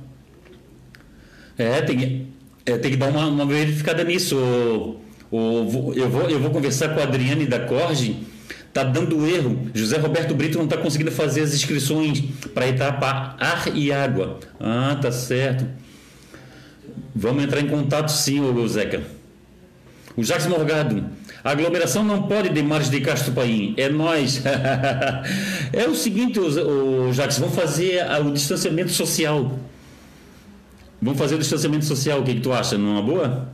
É, tem, é, tem que dar uma, uma verificada nisso. O, o, eu, vou, eu vou conversar com a Adriane da Corge. Está dando erro. José Roberto Brito não está conseguindo fazer as inscrições para etapa ar e água. Ah, tá certo. Vamos entrar em contato sim, ô Zeca. O Jacques Morgado. A aglomeração não pode de margem de Castro Paim. É nós. (laughs) é o seguinte, o, Jacques, vamos fazer o distanciamento social. Vamos fazer o distanciamento social. O que, que tu acha? Numa boa?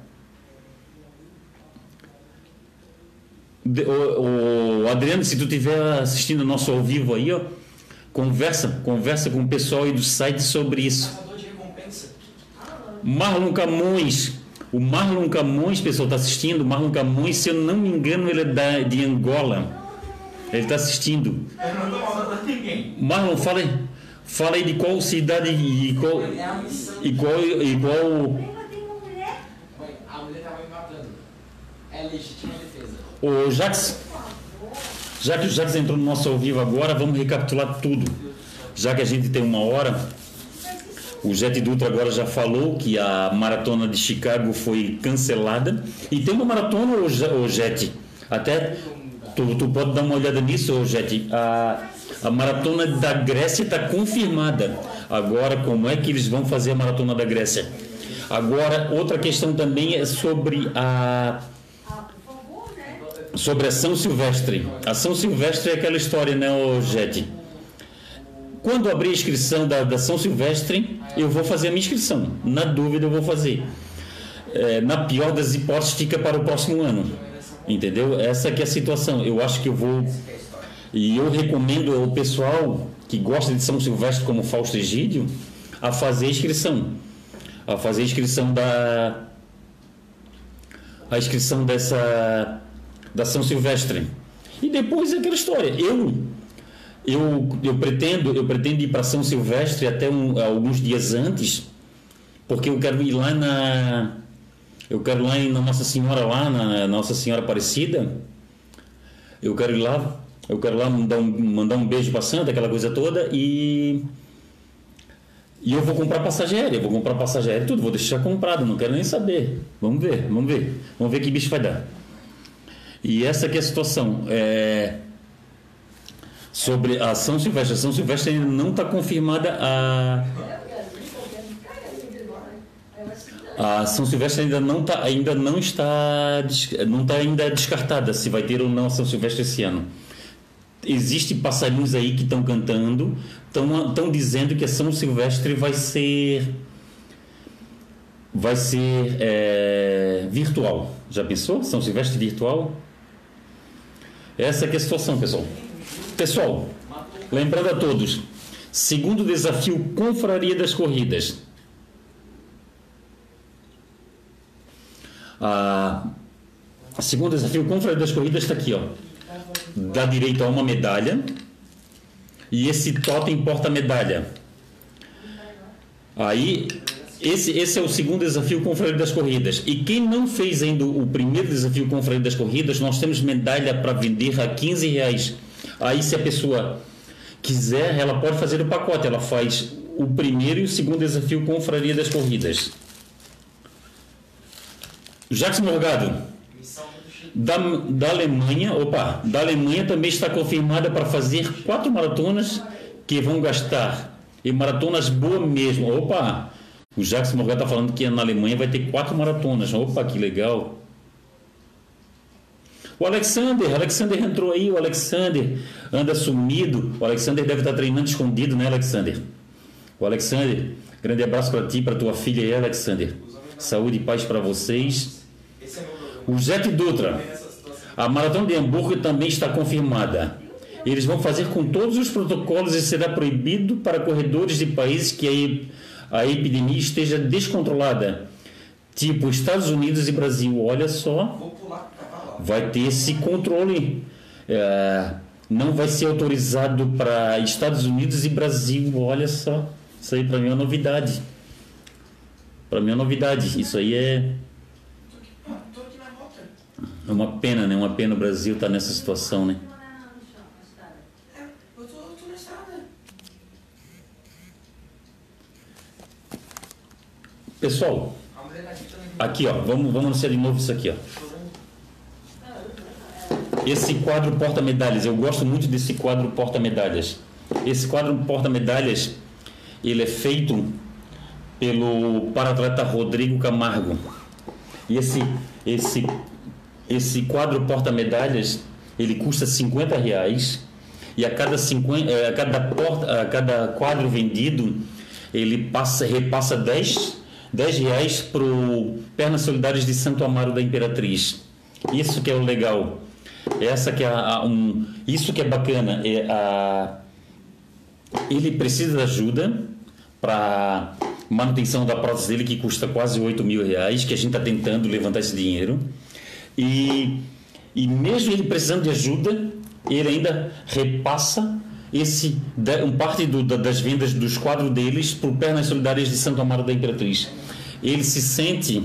O, o, Adriano, se tu estiver assistindo nosso ao vivo aí, ó, conversa, conversa com o pessoal aí do site sobre isso. Marlon Camões. O Marlon Camões, pessoal, está assistindo. Marlon Camões, se eu não me engano, ele é da, de Angola. Ele está assistindo. Marlon, fala aí. Fala aí de qual cidade e qual. E qual. E qual. É defesa. Jax. Já que o Jax entrou no nosso ao vivo agora, vamos recapitular tudo. Já que a gente tem uma hora. O Jet Dutra agora já falou que a maratona de Chicago foi cancelada. E tem uma maratona, o Jet, até tu, tu pode dar uma olhada nisso, Jet. A, a maratona da Grécia está confirmada. Agora, como é que eles vão fazer a maratona da Grécia? Agora, outra questão também é sobre a sobre a São Silvestre. A São Silvestre é aquela história, né, o Jet? Quando abrir a inscrição da, da São Silvestre, eu vou fazer a minha inscrição. Na dúvida, eu vou fazer. É, na pior das hipóteses, fica para o próximo ano. Entendeu? Essa que é a situação. Eu acho que eu vou. E eu recomendo ao pessoal que gosta de São Silvestre, como Fausto Egídio, a fazer a inscrição. A fazer a inscrição da. A inscrição dessa. Da São Silvestre. E depois é aquela história. Eu eu, eu pretendo eu pretendo ir para São Silvestre até um, alguns dias antes, porque eu quero ir lá na eu quero ir lá na Nossa Senhora lá na Nossa Senhora Aparecida. Eu quero ir lá Eu quero lá mandar um, mandar um beijo pra Santa, aquela coisa toda, e. E eu vou comprar passagem aérea, vou comprar passagem aérea tudo, vou deixar comprado, não quero nem saber. Vamos ver, vamos ver. Vamos ver que bicho vai dar. E essa aqui é a situação. É... Sobre a São Silvestre. A São Silvestre ainda não está confirmada a. A São Silvestre ainda não, tá, ainda não está não está ainda descartada se vai ter ou não a São Silvestre esse ano. Existem passarinhos aí que estão cantando, estão dizendo que a São Silvestre vai ser vai ser é, virtual. Já pensou? São Silvestre virtual? Essa é a situação, pessoal. Pessoal, lembrando a todos, segundo desafio Confraria das Corridas. A segundo desafio Confraria das Corridas está aqui, ó. Dá direito a uma medalha. E esse totem porta-medalha. Aí esse, esse é o segundo desafio com freio das corridas. E quem não fez ainda o primeiro desafio com freio das corridas, nós temos medalha para vender a 15 reais. Aí se a pessoa quiser, ela pode fazer o pacote. Ela faz o primeiro e o segundo desafio com freio das corridas. Jacques Morgado. Da, da Alemanha, opa, da Alemanha também está confirmada para fazer quatro maratonas que vão gastar e maratonas boas mesmo. Opa, o Jacques Morgan está falando que na Alemanha vai ter quatro maratonas. Opa, que legal. O Alexander, Alexander entrou aí, o Alexander anda sumido. O Alexander deve estar treinando escondido, né, Alexander? O Alexander, grande abraço para ti, para tua filha aí, Alexander. Saúde e paz para vocês. O Jet Dutra, a maratona de Hamburgo também está confirmada. Eles vão fazer com todos os protocolos e será proibido para corredores de países que aí a epidemia esteja descontrolada, tipo Estados Unidos e Brasil, olha só, vai ter esse controle. É, não vai ser autorizado para Estados Unidos e Brasil, olha só. Isso aí para mim é uma novidade. Para mim é uma novidade. Isso aí é é uma pena, né? Uma pena o Brasil estar tá nessa situação, né? Pessoal, aqui ó, vamos, vamos anunciar de novo isso aqui ó. Esse quadro porta-medalhas, eu gosto muito desse quadro porta-medalhas. Esse quadro porta-medalhas, ele é feito pelo paratleta Rodrigo Camargo. E esse, esse, esse quadro porta-medalhas, ele custa 50 reais. E a cada, 50, eh, a cada, porta, a cada quadro vendido, ele passa, repassa 10 10 reais para o Pernas Solidárias de Santo Amaro da Imperatriz. Isso que é o legal. Essa que é a, um, isso que é bacana. É a, ele precisa de ajuda para manutenção da prótese dele, que custa quase 8 mil reais, que a gente está tentando levantar esse dinheiro. E, e mesmo ele precisando de ajuda, ele ainda repassa esse um parte do, das vendas dos quadros deles para o Pernas Solidárias de Santo Amaro da Imperatriz ele se sente,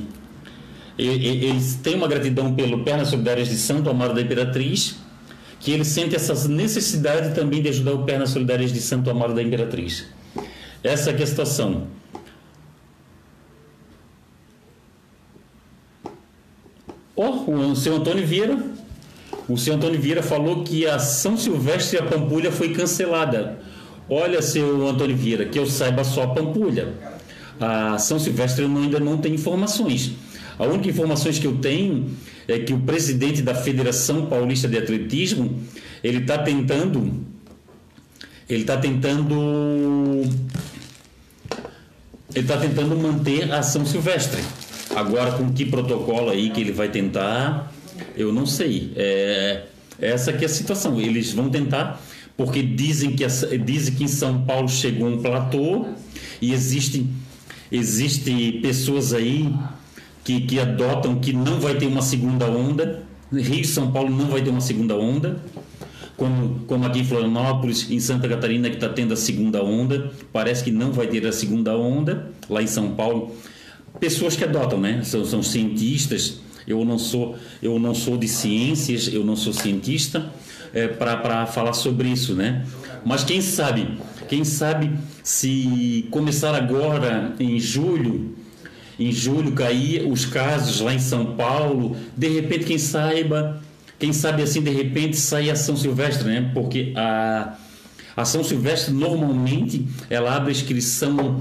ele, tem uma gratidão pelo Pernas Solidárias de Santo Amaro da Imperatriz, que ele sente essa necessidade também de ajudar o Pernas Solidárias de Santo Amaro da Imperatriz. Essa é a situação. Oh, o seu Antônio Vieira, o seu Antônio Vieira falou que a São Silvestre e a Pampulha foi cancelada. Olha, seu Antônio Vieira, que eu saiba só a Pampulha a São Silvestre ainda não tenho informações. A única informações que eu tenho é que o presidente da Federação Paulista de Atletismo ele está tentando ele está tentando ele está tentando manter a São Silvestre. Agora com que protocolo aí que ele vai tentar, eu não sei. É, essa que é a situação. Eles vão tentar porque dizem que dizem que em São Paulo chegou um platô e existem Existem pessoas aí que, que adotam que não vai ter uma segunda onda. Rio e São Paulo não vai ter uma segunda onda. Como, como aqui em Florianópolis, em Santa Catarina, que está tendo a segunda onda. Parece que não vai ter a segunda onda. Lá em São Paulo, pessoas que adotam, né? São, são cientistas Eu não sou, eu não sou de ciências, eu não sou cientista é, para falar sobre isso, né? Mas quem sabe, quem sabe se começar agora em julho, em julho cair os casos lá em São Paulo, de repente quem saiba, quem sabe assim de repente sair a São Silvestre, né? Porque a a São Silvestre normalmente ela abre a inscrição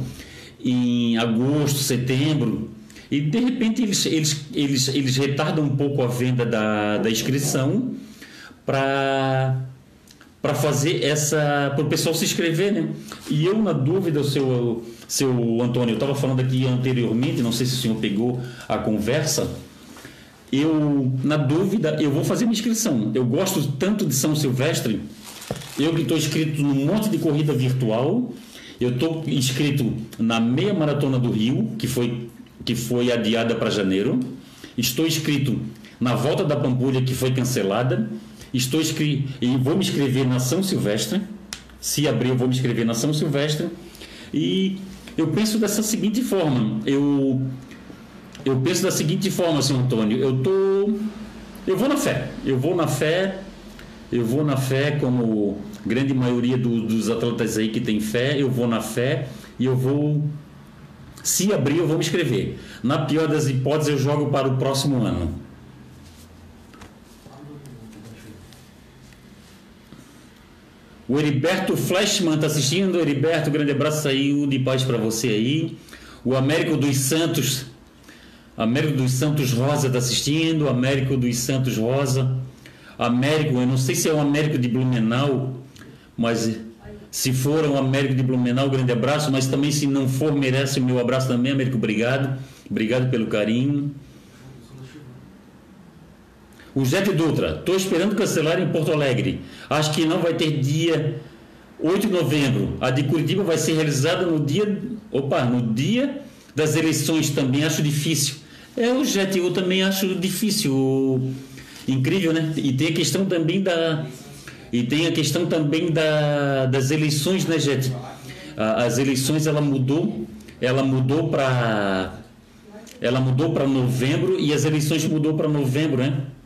em agosto, setembro, e de repente eles, eles, eles, eles retardam um pouco a venda da, da inscrição para para fazer essa para o pessoal se inscrever, né? E eu na dúvida, seu seu Antônio, eu estava falando aqui anteriormente, não sei se o senhor pegou a conversa. Eu na dúvida eu vou fazer minha inscrição. Eu gosto tanto de São Silvestre, eu que estou inscrito num monte de corrida virtual. Eu estou inscrito na meia maratona do Rio, que foi que foi adiada para janeiro. Estou inscrito na volta da Pampulha, que foi cancelada. Estou inscrito e vou me inscrever na São Silvestre. Se abrir, eu vou me inscrever na São Silvestre. E eu penso dessa seguinte forma. Eu eu penso da seguinte forma, senhor Antônio. Eu tô eu vou na fé. Eu vou na fé. Eu vou na fé como grande maioria do, dos atletas aí que tem fé. Eu vou na fé e eu vou se abrir, eu vou me inscrever. Na pior das hipóteses, eu jogo para o próximo ano. O Heriberto Flashman está assistindo. Heriberto, grande abraço aí, de paz para você aí. O Américo dos Santos, Américo dos Santos Rosa está assistindo. Américo dos Santos Rosa. Américo, eu não sei se é o Américo de Blumenau, mas se for um Américo de Blumenau, grande abraço. Mas também, se não for, merece o meu abraço também, Américo. Obrigado. Obrigado pelo carinho. O Jet Dutra, estou esperando cancelar em Porto Alegre. Acho que não vai ter dia 8 de novembro. A de Curitiba vai ser realizada no dia. Opa, no dia das eleições também. Acho difícil. É, o Jet eu também acho difícil. Incrível, né? E tem a questão também da. E tem a questão também da, das eleições, né, Jet? As eleições ela mudou, ela mudou para ela mudou para novembro e as eleições mudou para novembro, né?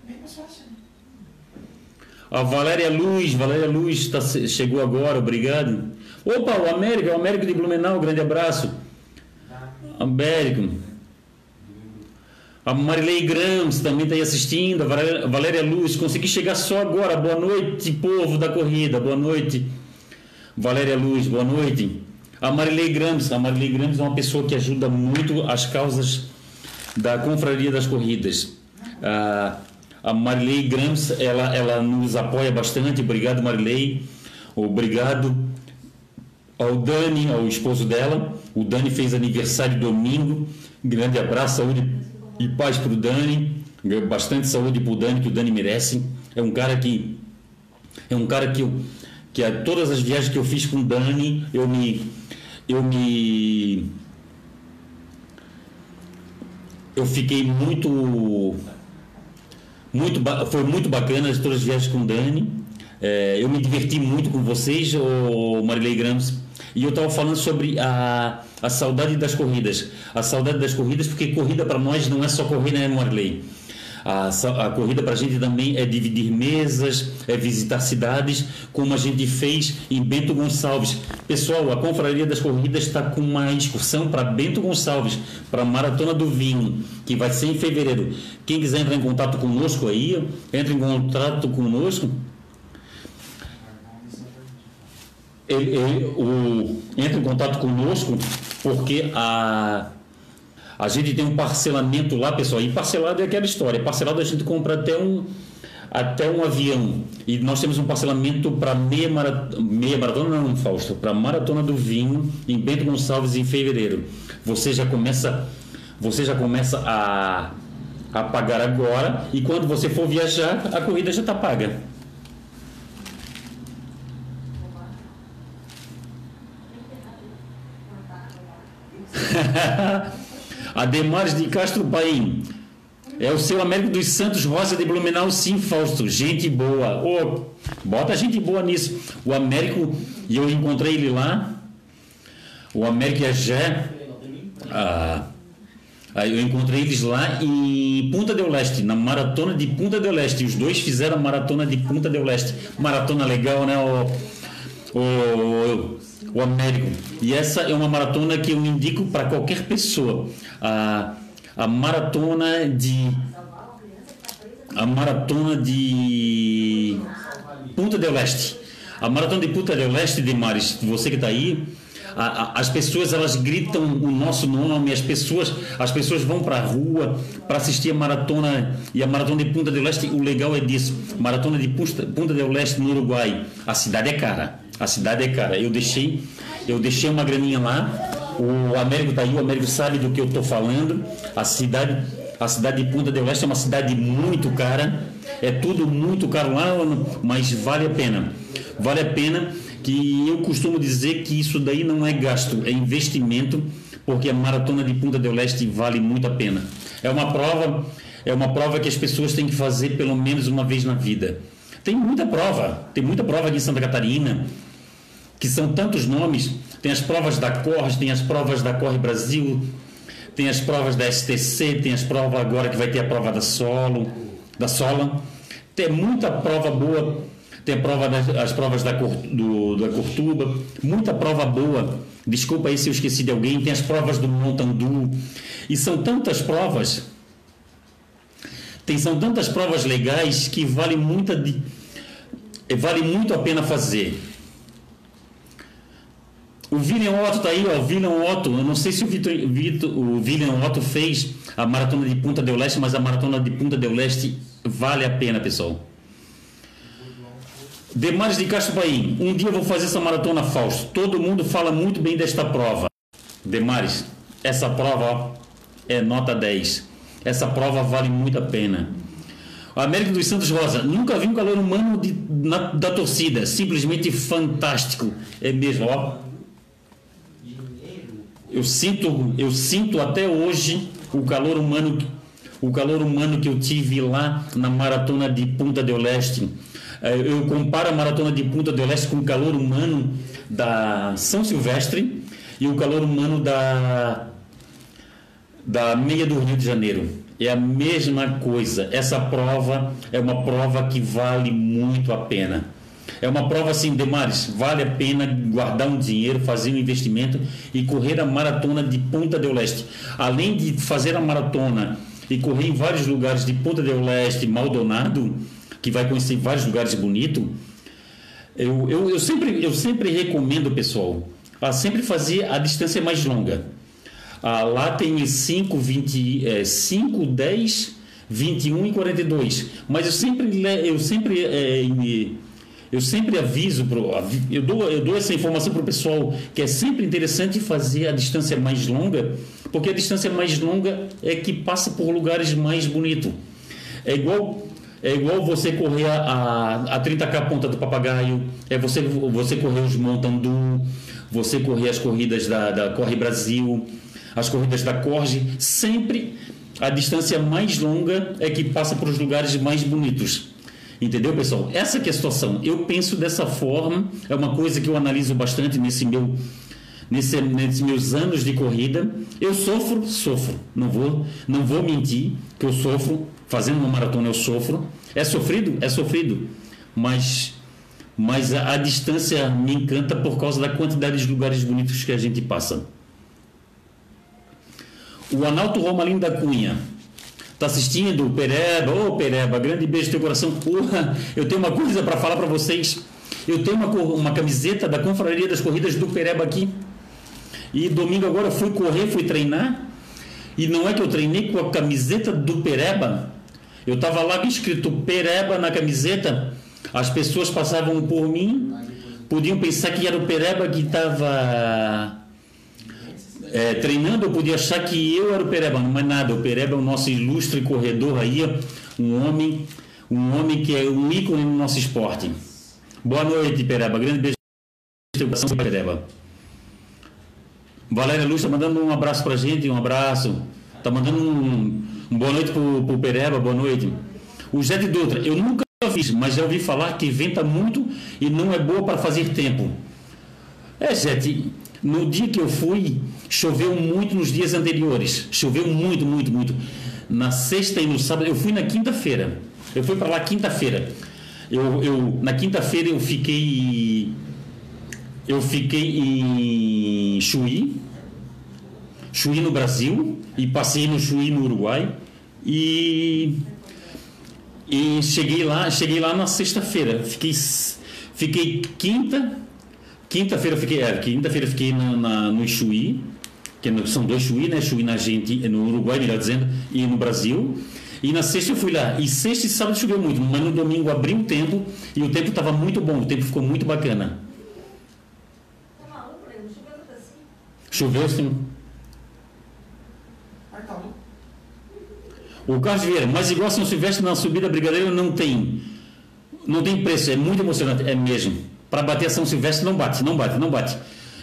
A Valéria Luz, Valéria Luz tá, chegou agora, obrigado. Opa, o América, o Américo de Blumenau, grande abraço. Américo. A Marilei Grams também está aí assistindo. A Valéria, Valéria Luz, consegui chegar só agora. Boa noite, povo da corrida. Boa noite. Valéria Luz, boa noite. A Marilei Grams, a Marilei Grams é uma pessoa que ajuda muito as causas da Confraria das Corridas. Ah, a Marilei Grams, ela, ela nos apoia bastante. Obrigado, Marilei. Obrigado ao Dani, ao esposo dela. O Dani fez aniversário domingo. Grande abraço, saúde e paz para o Dani. Bastante saúde para o Dani, que o Dani merece. É um cara que. É um cara que eu. Que a, todas as viagens que eu fiz com o Dani, eu me. Eu me. Eu fiquei muito muito, foi muito bacana as todas as viagens com o Dani. É, eu me diverti muito com vocês, o Marilei Grams. E eu estava falando sobre a, a saudade das corridas. A saudade das corridas, porque corrida para nós não é só corrida, né, Marilei? A, a corrida para a gente também é dividir mesas, é visitar cidades, como a gente fez em Bento Gonçalves. Pessoal, a Confraria das Corridas está com uma excursão para Bento Gonçalves, para a Maratona do Vinho, que vai ser em fevereiro. Quem quiser entrar em contato conosco aí, entre em contato conosco. Ele, ele, o, entre em contato conosco, porque a a gente tem um parcelamento lá, pessoal, e parcelado é aquela história. Parcelado a gente compra até um, até um avião. E nós temos um parcelamento para meia, maratona, meia maratona, não, Fausto, para maratona do vinho em Bento Gonçalves em fevereiro. Você já começa, você já começa a, a pagar agora e quando você for viajar, a corrida já está paga. Ademares de Castro Paim. É o seu Américo dos Santos Rosa de Blumenau, sim, Fausto. Gente boa. Oh, bota gente boa nisso. O Américo, e eu encontrei ele lá. O Américo é Jé. Ah, Aí eu encontrei eles lá em Punta del Leste, na maratona de Punta del Leste. Os dois fizeram a maratona de Punta del Leste. Maratona legal, né? O, o, o Américo. E essa é uma maratona que eu indico para qualquer pessoa. A, a maratona de. A maratona de Punta del Leste. A maratona de Punta del Leste de Mares, você que está aí, a, a, as pessoas elas gritam o nosso nome, as pessoas as pessoas vão para a rua para assistir a maratona e a maratona de Punta del Leste. O legal é disso, maratona de Punta, Punta del Leste no Uruguai. A cidade é cara, a cidade é cara. Eu deixei eu deixei uma graninha lá. O Américo está aí, o Américo sabe do que eu estou falando. A cidade a cidade de Punta del Leste é uma cidade muito cara. É tudo muito caro lá, mas vale a pena. Vale a pena que eu costumo dizer que isso daí não é gasto, é investimento, porque a maratona de Punta del Leste vale muito a pena. É uma prova, é uma prova que as pessoas têm que fazer pelo menos uma vez na vida. Tem muita prova, tem muita prova aqui em Santa Catarina, que são tantos nomes. Tem as provas da Corre, tem as provas da Corre Brasil, tem as provas da STC, tem as provas agora que vai ter a prova da Solo, da Sola. Tem muita prova boa tem prova das, as provas da, do, da Cortuba, muita prova boa. Desculpa aí se eu esqueci de alguém. Tem as provas do Montandu. E são tantas provas. Tem, são tantas provas legais que vale, muita vale muito a pena fazer. O William Otto está aí, ó, o William Otto. Eu não sei se o, Vitor, Vitor, o William Otto fez a maratona de Punta del Leste, mas a maratona de Punta del Leste vale a pena, pessoal. Demares de Castro Paim, um dia eu vou fazer essa maratona Fausto. Todo mundo fala muito bem desta prova. Demares, essa prova ó, é nota 10. Essa prova vale muito a pena. América dos Santos Rosa, nunca vi um calor humano de, na, da torcida. Simplesmente fantástico. É mesmo, ó. Eu sinto, eu sinto até hoje o calor humano, o calor humano que eu tive lá na maratona de Punta del Leste é, eu comparo a maratona de Punta del Este com o calor humano da São Silvestre e o calor humano da, da meia do Rio de Janeiro. É a mesma coisa. Essa prova é uma prova que vale muito a pena. É uma prova assim, Demares, vale a pena guardar um dinheiro, fazer um investimento e correr a maratona de Punta del Este. Além de fazer a maratona e correr em vários lugares de Punta del Este, Maldonado, que vai conhecer vários lugares bonitos, eu, eu, eu, sempre, eu sempre recomendo, pessoal, a sempre fazer a distância mais longa. Ah, lá tem 5, 20, é, 5, 10, 21 e 42. Mas eu sempre, eu sempre, é, eu sempre aviso, pro, eu, dou, eu dou essa informação para o pessoal que é sempre interessante fazer a distância mais longa, porque a distância mais longa é que passa por lugares mais bonitos. É igual é igual você correr a, a 30k ponta do papagaio, é você, você correr os Montandu, você correr as corridas da, da Corre Brasil, as corridas da Corge, sempre a distância mais longa é que passa por os lugares mais bonitos. Entendeu, pessoal? Essa é a situação. Eu penso dessa forma, é uma coisa que eu analiso bastante nesse meu nesse, nesses meus anos de corrida. Eu sofro, sofro. Não vou, não vou mentir que eu sofro fazendo uma maratona eu sofro. É sofrido? É sofrido. Mas, mas a, a distância me encanta por causa da quantidade de lugares bonitos que a gente passa. O Analto Romalim da Cunha. Tá assistindo? Pereba, ô oh, Pereba, grande beijo no teu coração. Porra, eu tenho uma coisa para falar para vocês. Eu tenho uma, uma camiseta da Confraria das Corridas do Pereba aqui. E domingo agora fui correr, fui treinar. E não é que eu treinei com a camiseta do Pereba, eu estava lá escrito Pereba na camiseta, as pessoas passavam por mim, podiam pensar que era o Pereba que estava é, treinando, eu podia achar que eu era o Pereba, não é nada, o Pereba é o nosso ilustre corredor aí, um homem, um homem que é um ícone no nosso esporte. Boa noite, Pereba, grande beijo Pereba. Valéria Luz está mandando um abraço para a gente, um abraço. Está mandando um, Boa noite para o Pereba, boa noite. O Zé de Dutra, eu nunca fiz, mas já ouvi falar que venta muito e não é boa para fazer tempo. É, Zé, No dia que eu fui, choveu muito nos dias anteriores. Choveu muito, muito, muito. Na sexta e no sábado, eu fui na quinta-feira. Eu fui para lá quinta-feira. Eu, eu, na quinta-feira eu fiquei. Eu fiquei em Chuí, Chuí no Brasil, e passei no Chuí no Uruguai. E, e cheguei lá, cheguei lá na sexta-feira. Fiquei, fiquei quinta, Quinta-feira fiquei, é, quinta-feira fiquei na, na, no Chuí, que são dois Chuí, né? Chuí na Argentina, no Uruguai, melhor dizendo, e no Brasil. E na sexta eu fui lá. E sexta e sábado choveu muito, mas no domingo abriu o tempo e o tempo estava muito bom, o tempo ficou muito bacana. Tá maluco, Choveu assim? Choveu sim. Tá o Carlos Vieira, mas igual São Silvestre na subida Brigadeiro não tem. Não tem preço, é muito emocionante, é mesmo. Para bater a São Silvestre não bate, não bate, não bate.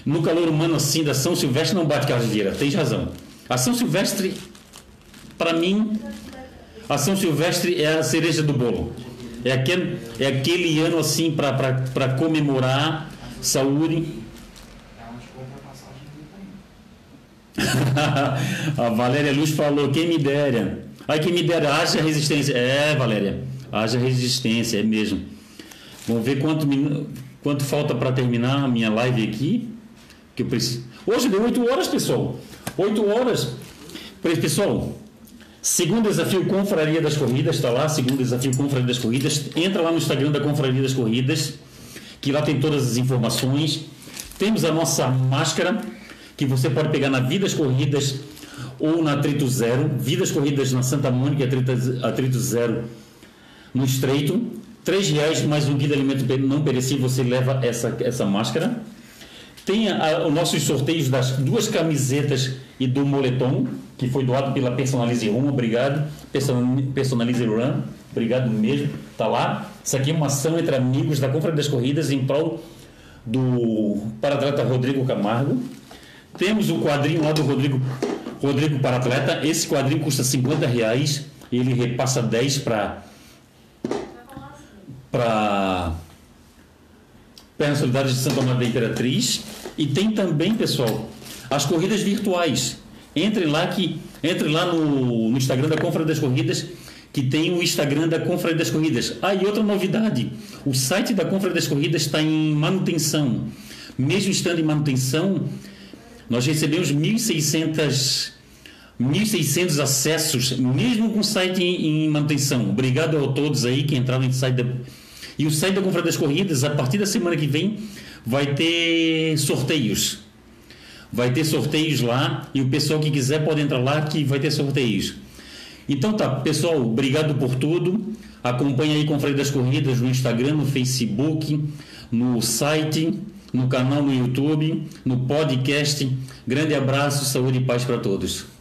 No calor humano assim da São Silvestre não bate, Carlos Vieira, tens razão. A São Silvestre, para mim, a São Silvestre é a cereja do bolo. É aquele, é aquele ano assim para comemorar saúde. (laughs) a Valéria Luz falou, quem me dera. Ai, quem me dera, haja resistência. É, Valéria, haja resistência, é mesmo. Vamos ver quanto Quanto falta para terminar a minha live aqui? Que eu preciso... Hoje deu 8 horas, pessoal. 8 horas. Pessoal, segundo desafio Confraria das Corridas, está lá, segundo desafio Confraria das Corridas. Entra lá no Instagram da Confraria das Corridas, que lá tem todas as informações. Temos a nossa máscara, que você pode pegar na Vidas Corridas ou na Atrito Zero. Vidas Corridas na Santa Mônica, Atrito, Zero no Estreito. Três reais mais um guia de alimento não perecível, você leva essa, essa máscara. Tem os nossos sorteios das duas camisetas e do moletom, que foi doado pela Personalize Run, obrigado. Personalize Run, obrigado mesmo. Tá lá. Isso aqui é uma ação entre amigos da Confra das Corridas em prol do paratleta Rodrigo Camargo. Temos o quadrinho lá do Rodrigo, Rodrigo Paratleta. Esse quadrinho custa 50 reais. Ele repassa 10 para para Pernas Solidárias de Santa Maria da Imperatriz. E tem também, pessoal, as corridas virtuais. Entre lá, que, entre lá no, no Instagram da Confraria das Corridas, que tem o Instagram da Confraria das Corridas. Ah, e outra novidade: o site da Confraria das Corridas está em manutenção. Mesmo estando em manutenção, nós recebemos 1.600 1.600 acessos, mesmo com o site em, em, manutenção. Obrigado a todos aí que entraram no site da... E o site da Confraria das Corridas, a partir da semana que vem, vai ter sorteios. Vai ter sorteios lá e o pessoal que quiser pode entrar lá que vai ter sorteios. Então tá, pessoal, obrigado por tudo. Acompanhe aí Confraria das Corridas no Instagram, no Facebook, no site, no canal no YouTube, no podcast. Grande abraço, saúde e paz para todos.